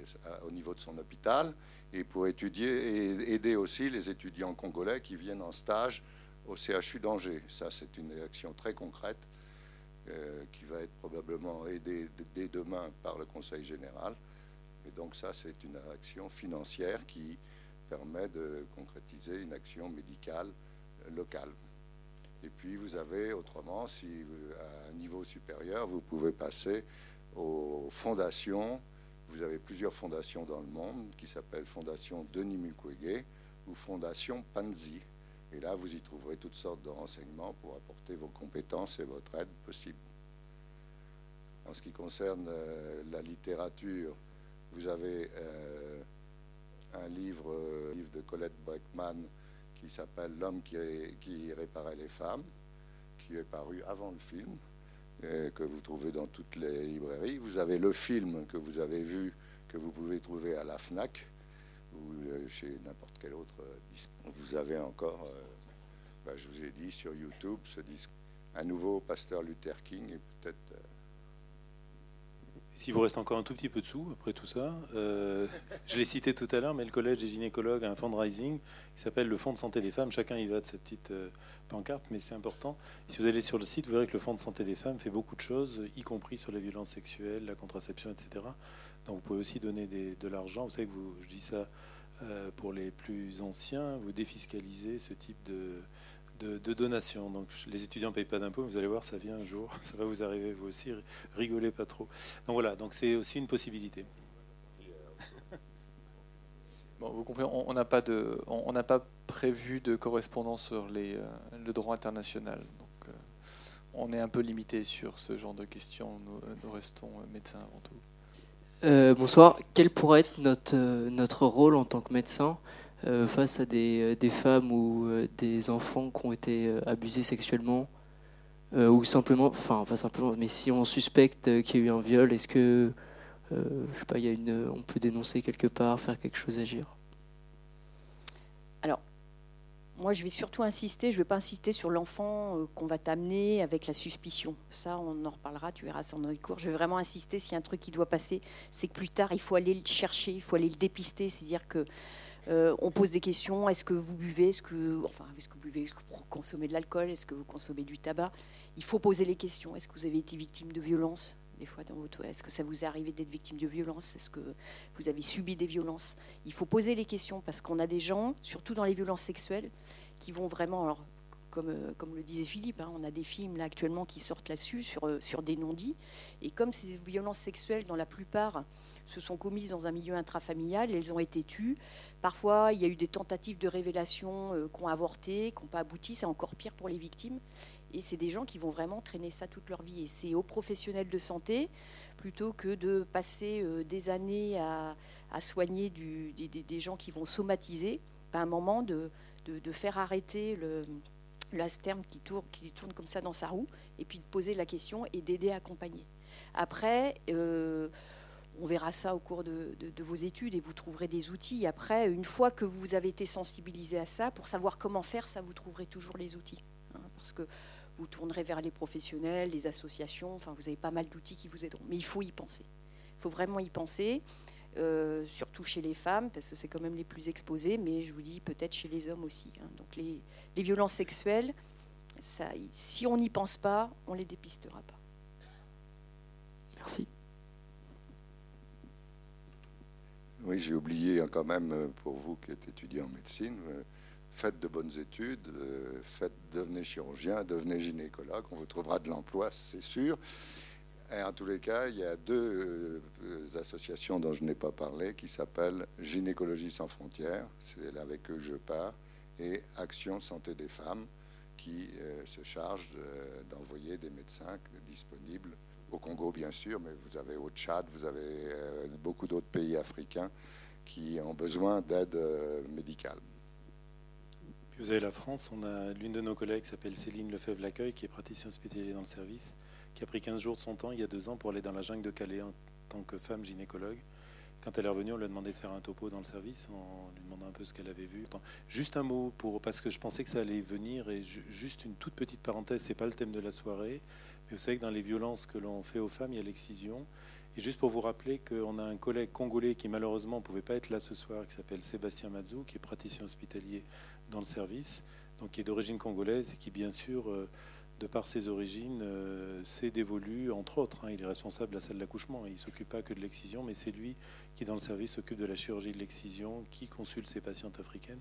au niveau de son hôpital et pour étudier aider aussi les étudiants congolais qui viennent en stage au CHU d'Angers. Ça, c'est une action très concrète euh, qui va être probablement aidé dès demain par le Conseil général. Et donc ça, c'est une action financière qui permet de concrétiser une action médicale locale. Et puis vous avez autrement, si à un niveau supérieur, vous pouvez passer aux fondations. Vous avez plusieurs fondations dans le monde qui s'appellent Fondation Denis Mukwege ou Fondation Panzi. Et là, vous y trouverez toutes sortes de renseignements pour apporter vos compétences et votre aide possible. En ce qui concerne euh, la littérature, vous avez euh, un livre, euh, livre, de Colette Breckman qui s'appelle L'homme qui, qui, réparait les femmes, qui est paru avant le film, et que vous trouvez dans toutes les librairies. Vous avez le film que vous avez vu, que vous pouvez trouver à la FNAC ou chez n'importe quel autre disque. Vous avez encore, ben, je vous ai dit, sur YouTube, ce disque. Un nouveau pasteur Luther King et peut-être s'il vous reste encore un tout petit peu de sous après tout ça, euh, je l'ai cité tout à l'heure, mais le collège des gynécologues a un fundraising qui s'appelle le Fonds de santé des femmes. Chacun y va de sa petite euh, pancarte, mais c'est important. si vous allez sur le site, vous verrez que le Fonds de santé des femmes fait beaucoup de choses, y compris sur les violences sexuelles, la contraception, etc. Donc vous pouvez aussi donner de l'argent. Vous savez que vous, je dis ça euh, pour les plus anciens, vous défiscalisez ce type de, de, donation. Donc les étudiants ne payent pas d'impôts, vous allez voir, ça vient un jour, ça va vous arriver vous aussi, rigolez pas trop. Donc voilà, donc c'est aussi une possibilité. Bon, vous comprenez, on n'a pas de, on pas prévu de correspondance sur les, euh, le droit international. Donc, euh, on est un peu limité sur ce genre de questions. Nous, restons médecins avant tout. Euh, bonsoir. Quel pourrait être notre, notre rôle en tant que médecin euh, face à des, euh, des, femmes ou euh, des enfants qui ont été abusés sexuellement ou simplement, enfin pas simplement, mais si on suspecte qu'il y a eu un viol, est-ce que, je sais pas, y a une, on peut dénoncer quelque part, faire quelque chose, agir Alors, moi, je vais surtout insister, je ne vais pas insister sur l'enfant qu'on va t'amener avec la suspicion. Ça, on en reparlera, tu verras ça dans les cours. Je vais vraiment insister, s'il y a un truc qui doit passer, c'est que plus tard, il faut aller le chercher, il faut aller le dépister. C'est-à-dire que euh, on pose des questions. Est-ce que vous buvez Est-ce que, enfin, est-ce que vous buvez Est-ce que vous consommez de l'alcool Est-ce que vous consommez du tabac? Il faut poser les questions. Est-ce que vous avez été victime de violence? Des fois dans votre Est-ce que ça vous est arrivé d'être victime de violence? Est-ce que vous avez subi des violences? Il faut poser les questions parce qu'on a des gens, surtout dans les violences sexuelles, qui vont vraiment. Alors, comme, euh, comme le disait Philippe, hein, on a des films là actuellement qui sortent là-dessus sur, euh, sur des non-dits. Et comme ces violences sexuelles, dans la plupart, se sont commises dans un milieu intrafamilial, elles ont été tues. Parfois, il y a eu des tentatives de révélation euh, qui ont avorté, qui n'ont pas abouti. C'est encore pire pour les victimes. Et c'est des gens qui vont vraiment traîner ça toute leur vie. Et c'est aux professionnels de santé, plutôt que de passer euh, des années à, soigner des, gens qui vont somatiser, à un moment de, faire arrêter le, qui tourne, qui tourne comme ça dans sa roue, et puis de poser la question et d'aider à accompagner. Après, euh, on verra ça au cours de, vos études et vous trouverez des outils. Après, une fois que vous avez été sensibilisé à ça, pour savoir comment faire ça, vous trouverez toujours les outils. Hein, parce que vous tournerez vers les professionnels, les associations, enfin, vous avez pas mal d'outils qui vous aideront. Mais il faut y penser. Il faut vraiment y penser, euh, surtout chez les femmes, parce que c'est quand même les plus exposées, mais je vous dis peut-être chez les hommes aussi. Hein. Donc les, les, violences sexuelles, ça, si on n'y pense pas, on ne les dépistera pas. Merci. Oui, j'ai oublié hein, quand même, euh, pour vous qui êtes étudiant en médecine, euh, faites de bonnes études, euh, faites, devenez chirurgien, devenez gynécologue, on vous trouvera de l'emploi, c'est sûr. Et en tous les cas, il y a deux associations dont je n'ai pas parlé qui s'appellent Gynécologie sans frontières, c'est avec eux que je pars, et Action Santé des femmes, qui se charge d'envoyer des médecins disponibles au Congo bien sûr, mais vous avez au Tchad, vous avez euh, beaucoup d'autres pays africains qui ont besoin d'aide euh, médicale. Vous avez la France, on a l'une de nos collègues qui s'appelle Céline Lefebvre-Laccueil, qui est praticienne hospitalière dans le service, qui a pris 15 jours de son temps il y a deux ans pour aller dans la jungle de Calais en tant que femme gynécologue. Quand elle est revenue, on lui a demandé de faire un topo dans le service, en lui demandant un peu ce qu'elle avait vu. Juste un mot pour parce que je pensais que ça allait venir et juste une toute petite parenthèse, c'est pas le thème de la soirée, vous savez que dans les violences que l'on fait aux femmes, il y a l'excision. Et juste pour vous rappeler qu'on a un collègue congolais qui malheureusement ne pouvait pas être là ce soir, qui s'appelle Sébastien Mazou, qui est praticien hospitalier dans le service, donc qui est d'origine congolaise et qui bien sûr, euh, de par ses origines, c'est dévolu, entre autres. Hein. il est responsable de la salle d'accouchement. Il ne s'occupe pas que de l'excision, mais c'est lui qui, dans le service, s'occupe de la chirurgie de l'excision, qui consulte ses patientes africaines.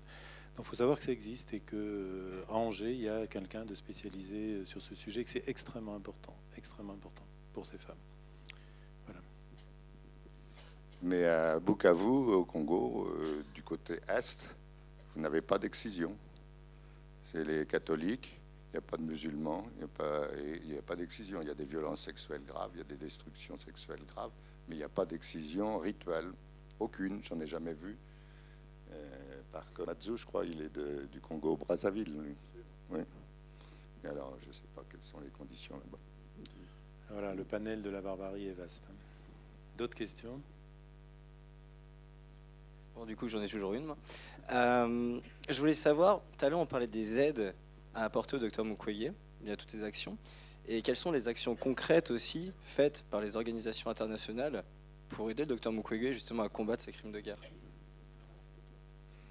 Donc il faut savoir que ça existe et qu'à Angers, il y a quelqu'un de spécialisé sur ce sujet, que c'est extrêmement important, extrêmement important pour ces femmes. Voilà. Mais à Bukavu, au Congo, euh, du côté est, vous n'avez pas d'excision. C'est les catholiques, il n'y a pas de musulmans, il n'y a pas, d'excision. Il y a des violences sexuelles graves, il y a des destructions sexuelles graves, mais il n'y a pas d'excision rituelle. Aucune, j'en ai jamais vu. Euh, par Komatsu, je crois, il est du Congo-Brazzaville. Oui. Et alors, je ne sais pas quelles sont les conditions là-bas. Voilà, le panel de la barbarie est vaste. D'autres questions? Bon, du coup, j'en ai toujours une. Euh, je voulais savoir, tout à l'heure, on parlait des aides à apporter au docteur Mukwege il y a toutes ces actions. Et quelles sont les actions concrètes aussi faites par les organisations internationales pour aider le docteur Mukwege justement à combattre ces crimes de guerre?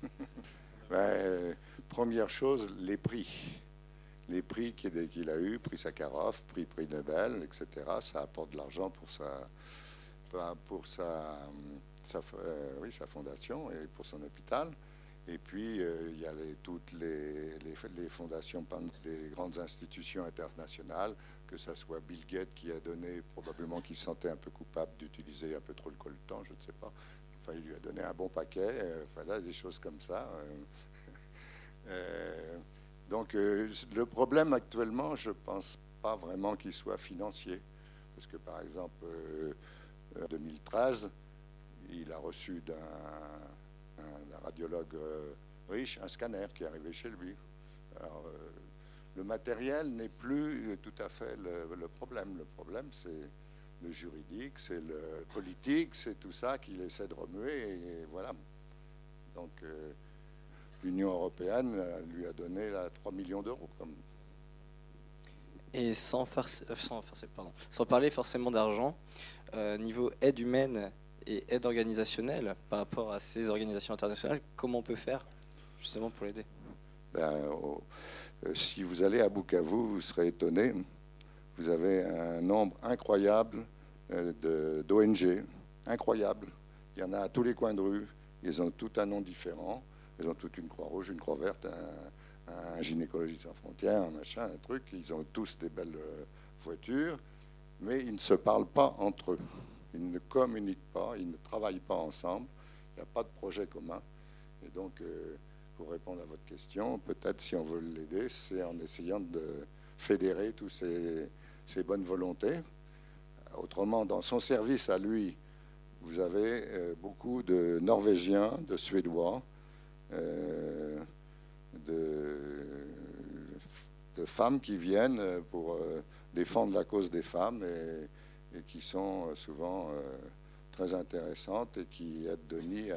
Ben, Première chose, les prix. Les prix qu'il a eu, prix Sakharov, prix prix Nobel, etc., ça apporte de l'argent pour sa, pour sa, euh, oui, sa fondation et pour son hôpital. Et puis, euh, il y a toutes les, les, fondations des grandes institutions internationales, que ce soit Bill Gates qui a donné, probablement qu'il se sentait un peu coupable d'utiliser un peu trop le coltan, je ne sais pas, il lui a donné un bon paquet, euh, voilà, des choses comme ça. Euh, euh, donc, le problème actuellement, je ne pense pas vraiment qu'il soit financier. Parce que, par exemple, en 2013, il a reçu d'un radiologue riche un scanner qui est arrivé chez lui. Alors, le matériel n'est plus tout à fait le problème. Le problème, c'est le juridique, c'est le politique, c'est tout ça qu'il essaie de remuer. Et voilà. Donc euh, l'Union européenne euh, lui a donné là, 3 millions d'euros. Et sans, euh, sans, pardon, sans parler forcément d'argent, niveau aide humaine et aide organisationnelle par rapport à ces organisations internationales, comment on peut faire justement pour l'aider? Ben, Si vous allez à Bukavu, vous serez étonné vous avez un nombre incroyable euh, d'ONG, incroyable. Il y en a à tous les coins de rue. Ils ont tout un nom différent. Ils ont toute une croix rouge, une croix verte, un, gynécologiste sans frontières, un machin, un truc. Ils ont tous des belles euh, voitures, mais ils ne se parlent pas entre eux. Ils ne communiquent pas, ils ne travaillent pas ensemble. Il n'y a pas de projet commun. Et donc, euh, pour répondre à votre question, peut-être si on veut l'aider, c'est en essayant de fédérer tous ces, bonnes volontés. Autrement, dans son service à lui, vous avez euh, beaucoup de Norvégiens, de Suédois, euh, de, femmes qui viennent pour défendre la cause des femmes qui sont souvent très intéressantes et qui aident Denis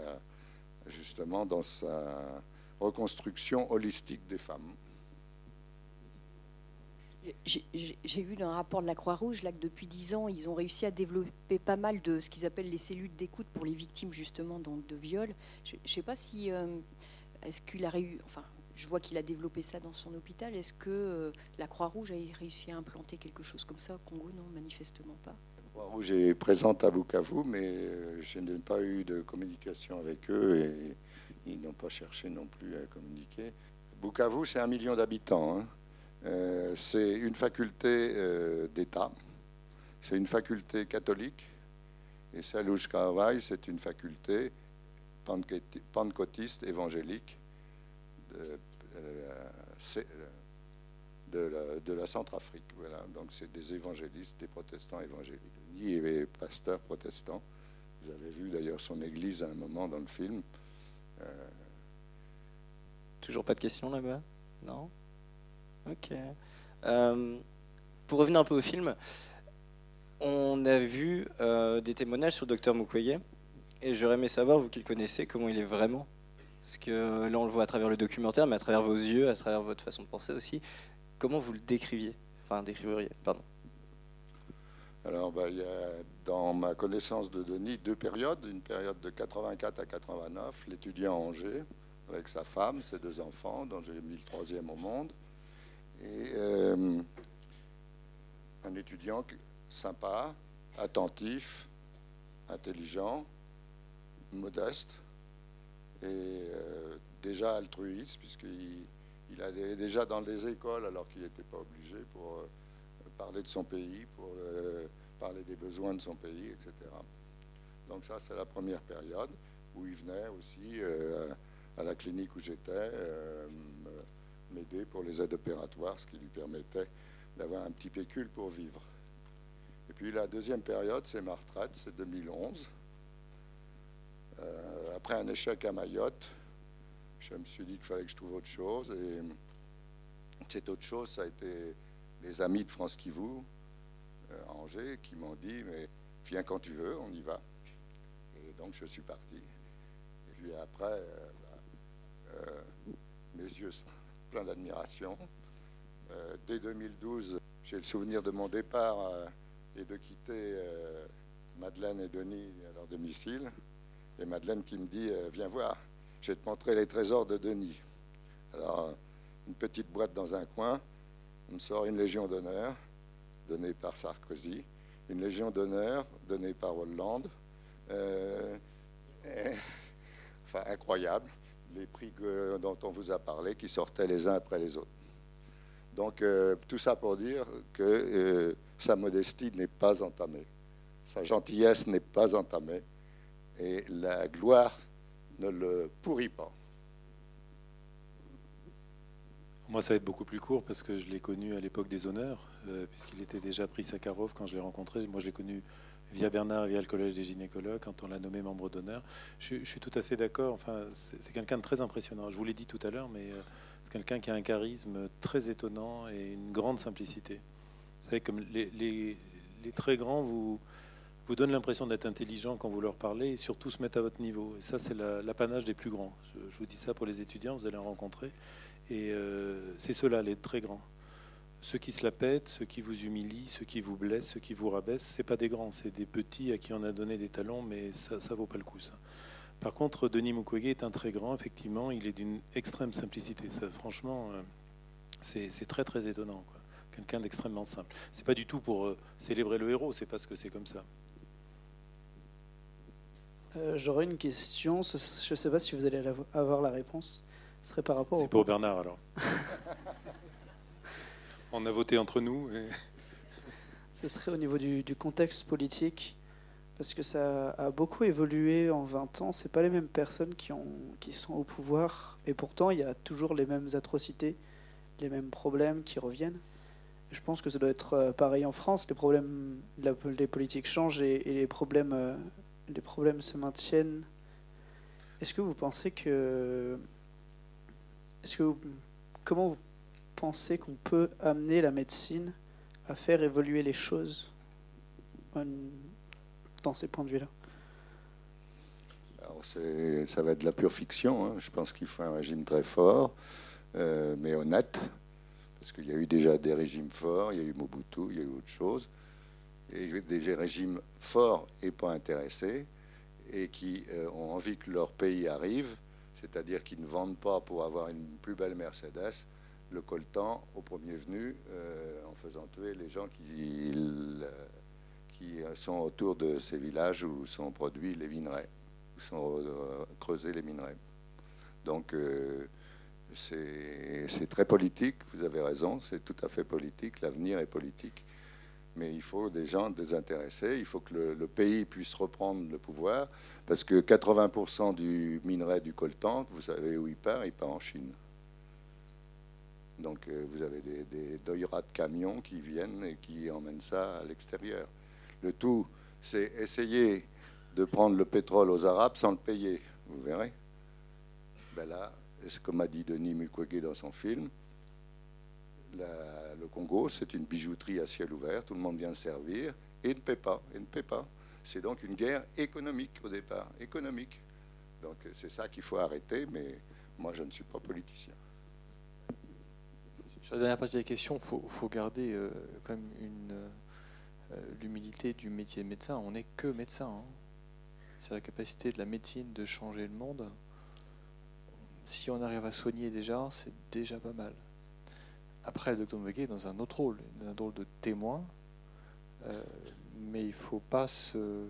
justement dans sa reconstruction holistique des femmes. J'ai vu un rapport de la Croix-Rouge là, que depuis 10 ans, ils ont réussi à développer pas mal de ce qu'ils appellent les cellules d'écoute pour les victimes justement donc, de viol. Je ne sais pas si. Euh, est-ce qu'il a réussi. Enfin, je vois qu'il a développé ça dans son hôpital. Est-ce que euh, la Croix-Rouge a réussi à implanter quelque chose comme ça au Congo? Non, manifestement pas. La Croix-Rouge est présente à Bukavu, mais euh, je n'ai pas eu de communication avec eux et ils n'ont pas cherché non plus à communiquer. Bukavu, c'est un million d'habitants. Hein. Euh, c'est une faculté d'État, c'est une faculté catholique, et celle où je travaille, c'est une faculté pentecôtiste évangélique euh, de, la, Centrafrique. Voilà. Donc c'est des évangélistes, des protestants évangéliques. Ni est pasteur protestant. Vous avez vu d'ailleurs son église à un moment dans le film. Toujours pas de questions là-bas? Non? Ok. Euh, pour revenir un peu au film, on a vu euh, des témoignages sur le docteur Mukwege et j'aurais aimé savoir, vous qui le connaissez, comment il est vraiment? Parce que là, on le voit à travers le documentaire, mais à travers vos yeux, à travers votre façon de penser aussi. Comment vous le décriviez? Enfin, décriveriez, pardon. Alors, bah, il y a, dans ma connaissance de Denis, deux périodes. Une période de 84 à 89, l'étudiant à Angers, avec sa femme, ses deux enfants, dont j'ai mis le troisième au monde. Et euh, un étudiant sympa, attentif, intelligent, modeste et euh, déjà altruiste, puisqu'il il allait déjà dans les écoles alors qu'il n'était pas obligé pour euh, parler de son pays, pour euh, parler des besoins de son pays, etc. Donc ça, c'est la première période où il venait aussi à la clinique où j'étais m'aider pour les aides opératoires, ce qui lui permettait d'avoir un petit pécule pour vivre. Et puis la deuxième période, c'est ma retraite, c'est 2011. Euh, après un échec à Mayotte, je me suis dit qu'il fallait que je trouve autre chose. Et cette autre chose, ça a été les amis de France Kivou, euh, Angers, qui m'ont dit Mais viens quand tu veux, on y va. Et donc je suis parti. Et puis après, euh, bah, mes yeux sont pleins d'admiration. dès 2012, j'ai le souvenir de mon départ et de quitter Madeleine et Denis à leur domicile. Et Madeleine qui me dit euh, Viens voir, je vais te montrer les trésors de Denis. Alors, une petite boîte dans un coin, on me sort une Légion d'honneur donnée par Sarkozy, une Légion d'honneur donnée par Hollande. Euh, enfin, incroyable, les prix dont on vous a parlé qui sortaient les uns après les autres. Donc, euh, tout ça pour dire que sa modestie n'est pas entamée, sa gentillesse n'est pas entamée et la gloire ne le pourrit pas. Moi, ça va être beaucoup plus court parce que je l'ai connu à l'époque des honneurs, euh, puisqu'il était déjà pris Sakharov quand je l'ai rencontré. Moi, je l'ai connu via Bernard via le Collège des gynécologues quand on l'a nommé membre d'honneur. Je, suis tout à fait d'accord. Enfin, c'est quelqu'un de très impressionnant. Je vous l'ai dit tout à l'heure, mais euh, c'est quelqu'un qui a un charisme très étonnant et une grande simplicité. Vous savez, comme les très grands, vous, vous donne l'impression d'être intelligent quand vous leur parlez et surtout se mettre à votre niveau. Et ça, c'est l'apanage des plus grands. Je, vous dis ça pour les étudiants, vous allez en rencontrer. Et euh, c'est ceux-là, les très grands. Ceux qui se la pètent, ceux qui vous humilient, ceux qui vous blessent, ceux qui vous rabaissent, c'est pas des grands, c'est des petits à qui on a donné des talons, mais ça, ça vaut pas le coup, ça. Par contre, Denis Mukwege est un très grand, effectivement, il est d'une extrême simplicité. Ça, franchement, euh, c'est très très étonnant. Quelqu'un d'extrêmement simple. C'est pas du tout pour euh, célébrer le héros, c'est parce que c'est comme ça. Euh, j'aurais une question. Je ne sais pas si vous allez avoir la réponse. Ce serait par rapport. C'est pour Bernard alors. On a voté entre nous. Ce serait au niveau du, contexte politique, parce que ça a beaucoup évolué en 20 ans. C'est pas les mêmes personnes qui, ont, qui sont au pouvoir, et pourtant il y a toujours les mêmes atrocités, les mêmes problèmes qui reviennent. Je pense que ça doit être euh, pareil en France. Les problèmes, les politiques changent et, et les problèmes euh, les problèmes se maintiennent. Est-ce que vous pensez que. Est-ce que comment vous pensez qu'on peut amener la médecine à faire évoluer les choses dans ces points de vue-là? Ça va être de la pure fiction. Hein. Je pense qu'il faut un régime très fort, euh, mais honnête, parce qu'il y a eu déjà des régimes forts, il y a eu Mobutu, il y a eu autre chose des régimes forts et pas intéressés, et qui euh, ont envie que leur pays arrive, c'est-à-dire qu'ils ne vendent pas pour avoir une plus belle Mercedes le coltan au premier venu euh, en faisant tuer les gens qui, qui sont autour de ces villages où sont produits les minerais, où sont euh, creusés les minerais. Donc c'est très politique, vous avez raison, c'est tout à fait politique, l'avenir est politique mais il faut des gens désintéressés, il faut que le, pays puisse reprendre le pouvoir, parce que 80% du minerai du coltan, vous savez où il part Il part en Chine. Donc euh, vous avez des, des de camions qui viennent et qui emmènent ça à l'extérieur. Le tout, c'est essayer de prendre le pétrole aux Arabes sans le payer. Vous verrez ben Là, comme a dit Denis Mukwege dans son film, Congo, c'est une bijouterie à ciel ouvert, tout le monde vient servir et ne paie pas, et ne paie pas. C'est donc une guerre économique au départ, économique. Donc c'est ça qu'il faut arrêter, mais moi je ne suis pas politicien. Sur la dernière partie de la question, il faut, garder euh, une, euh, l'humilité du métier de médecin. On n'est que médecin. Hein. C'est la capacité de la médecine de changer le monde. Si on arrive à soigner déjà, c'est déjà pas mal. Après, le docteur Mukwege est dans un autre rôle, dans un rôle de témoin, mais il ne faut pas se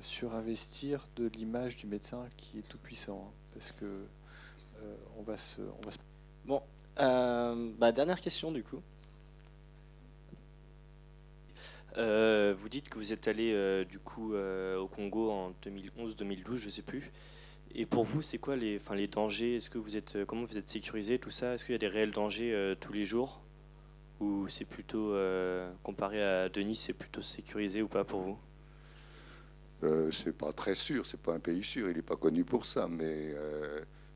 surinvestir de l'image du médecin qui est tout puissant, hein, parce que se, on va se... Bon, bah, dernière question du coup. Euh, vous dites que vous êtes allé euh, du coup euh, au Congo en 2011-2012, je sais plus. Et pour vous, c'est quoi les, dangers? Est-ce que vous êtes, comment vous êtes sécurisé, tout ça? Est-ce qu'il y a des réels dangers tous les jours? Ou c'est plutôt, comparé à Denis, c'est plutôt sécurisé ou pas pour vous? C'est pas très sûr, c'est pas un pays sûr, il n'est pas connu pour ça, mais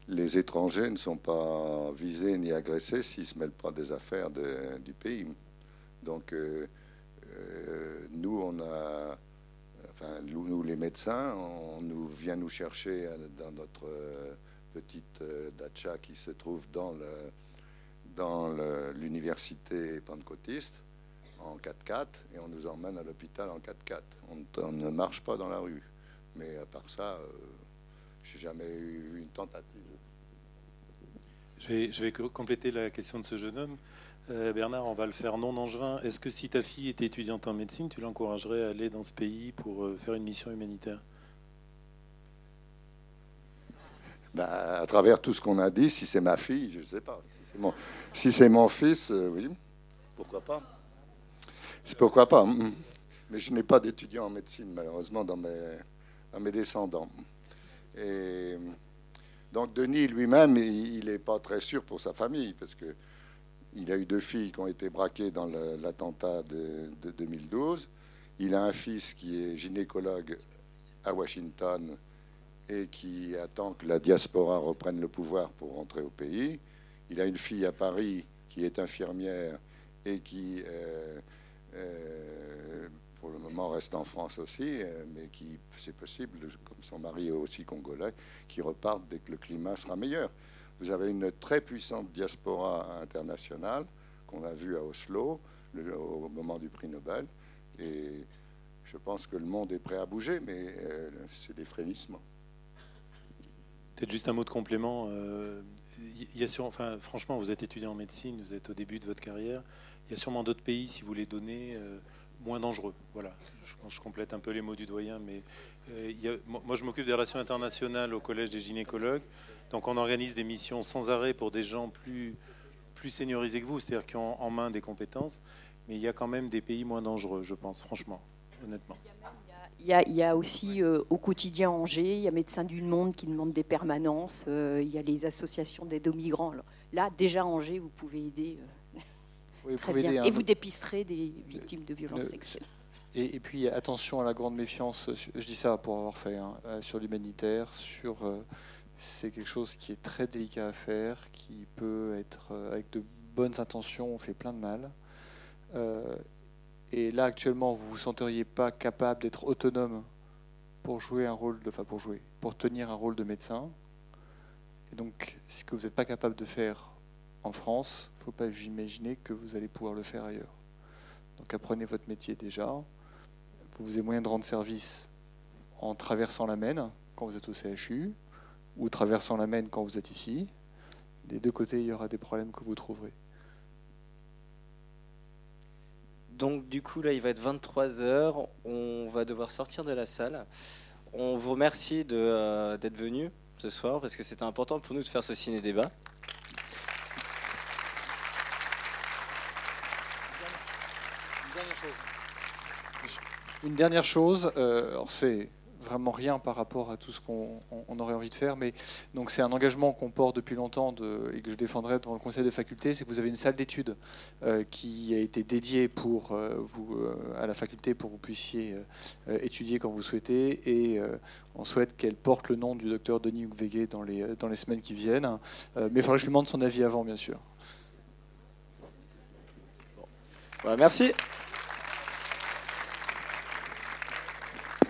les étrangers ne sont pas visés ni agressés s'ils ne se mêlent pas des affaires du pays. Donc euh, nous, on a, enfin, nous, les médecins, on nous vient nous chercher dans notre euh, petite euh, dacha qui se trouve dans l'université pentecôtiste en 4x4 et on nous emmène à l'hôpital en 4x4. On, ne marche pas dans la rue. Mais à part ça, je j'ai jamais eu une tentative. Je vais, compléter la question de ce jeune homme. Euh, Bernard, on va le faire non angevin. Est-ce que si ta fille était étudiante en médecine, tu l'encouragerais à aller dans ce pays pour euh, faire une mission humanitaire? Bah, À travers tout ce qu'on a dit, si c'est ma fille, je ne sais pas. Si c'est mon, fils, euh, oui, pourquoi pas? C'est pourquoi pas. Mm. Mais je n'ai pas d'étudiant en médecine, malheureusement, dans mes, descendants. Donc Denis lui-même, il n'est pas très sûr pour sa famille, parce que il a eu deux filles qui ont été braquées dans l'attentat de, 2012. Il a un fils qui est gynécologue à Washington et qui attend que la diaspora reprenne le pouvoir pour rentrer au pays. Il a une fille à Paris qui est infirmière et qui, euh, euh, pour le moment, reste en France aussi, euh, mais qui, c'est possible, comme son mari est aussi congolais, qui repartent dès que le climat sera meilleur. Vous avez une très puissante diaspora internationale qu'on a vue à Oslo au moment du prix Nobel. Et je pense que le monde est prêt à bouger, mais euh, c'est des frémissements. Peut-être juste un mot de complément. Euh, y a enfin, franchement, vous êtes étudiant en médecine, vous êtes au début de votre carrière. Il y a sûrement d'autres pays, si vous les donnez, euh, moins dangereux. Voilà. Je, je, complète un peu les mots du doyen, mais moi, je m'occupe des relations internationales au Collège des gynécologues. Donc on organise des missions sans arrêt pour des gens plus, plus seniorisés que vous, c'est-à-dire qui ont en main des compétences. Mais il y a quand même des pays moins dangereux, je pense, franchement, honnêtement. Il y a, il y a aussi euh, au quotidien Angers, il y a Médecins du Monde qui demandent des permanences, euh, il y a les associations d'aide aux migrants. là, déjà Angers, vous pouvez aider. Euh, oui, vous pouvez Aider, Et vous dépisterez des victimes de violences sexuelles. Et, puis attention à la grande méfiance, je dis ça pour avoir fait, hein, sur l'humanitaire, sur c'est quelque chose qui est très délicat à faire, qui peut être, euh, avec de bonnes intentions, on fait plein de mal. Euh, et là, actuellement, vous vous senteriez pas capable d'être autonome pour jouer un rôle de, enfin pour jouer, pour tenir un rôle de médecin. Et donc, ce que vous n'êtes pas capable de faire en France, il ne faut pas imaginer que vous allez pouvoir le faire ailleurs. Donc, apprenez votre métier déjà. Vous avez moyen de rendre service en traversant la Maine quand vous êtes au CHU ou traversant la Maine quand vous êtes ici. Des deux côtés, il y aura des problèmes que vous trouverez. Donc du coup, là, il va être 23h. On va devoir sortir de la salle. On vous remercie euh, d'être venu ce soir parce que c'était important pour nous de faire ce ciné-débat. Une dernière chose, euh, c'est vraiment rien par rapport à tout ce qu'on aurait envie de faire. Mais donc c'est un engagement qu'on porte depuis longtemps et que je défendrai devant le conseil de faculté, c'est que vous avez une salle d'études euh, qui a été dédiée pour euh, vous à la faculté pour que vous puissiez étudier quand vous souhaitez. Et on souhaite qu'elle porte le nom du docteur Denis Mukwege dans les dans les semaines qui viennent. mais il faudrait que je lui demande son avis avant, bien sûr. merci.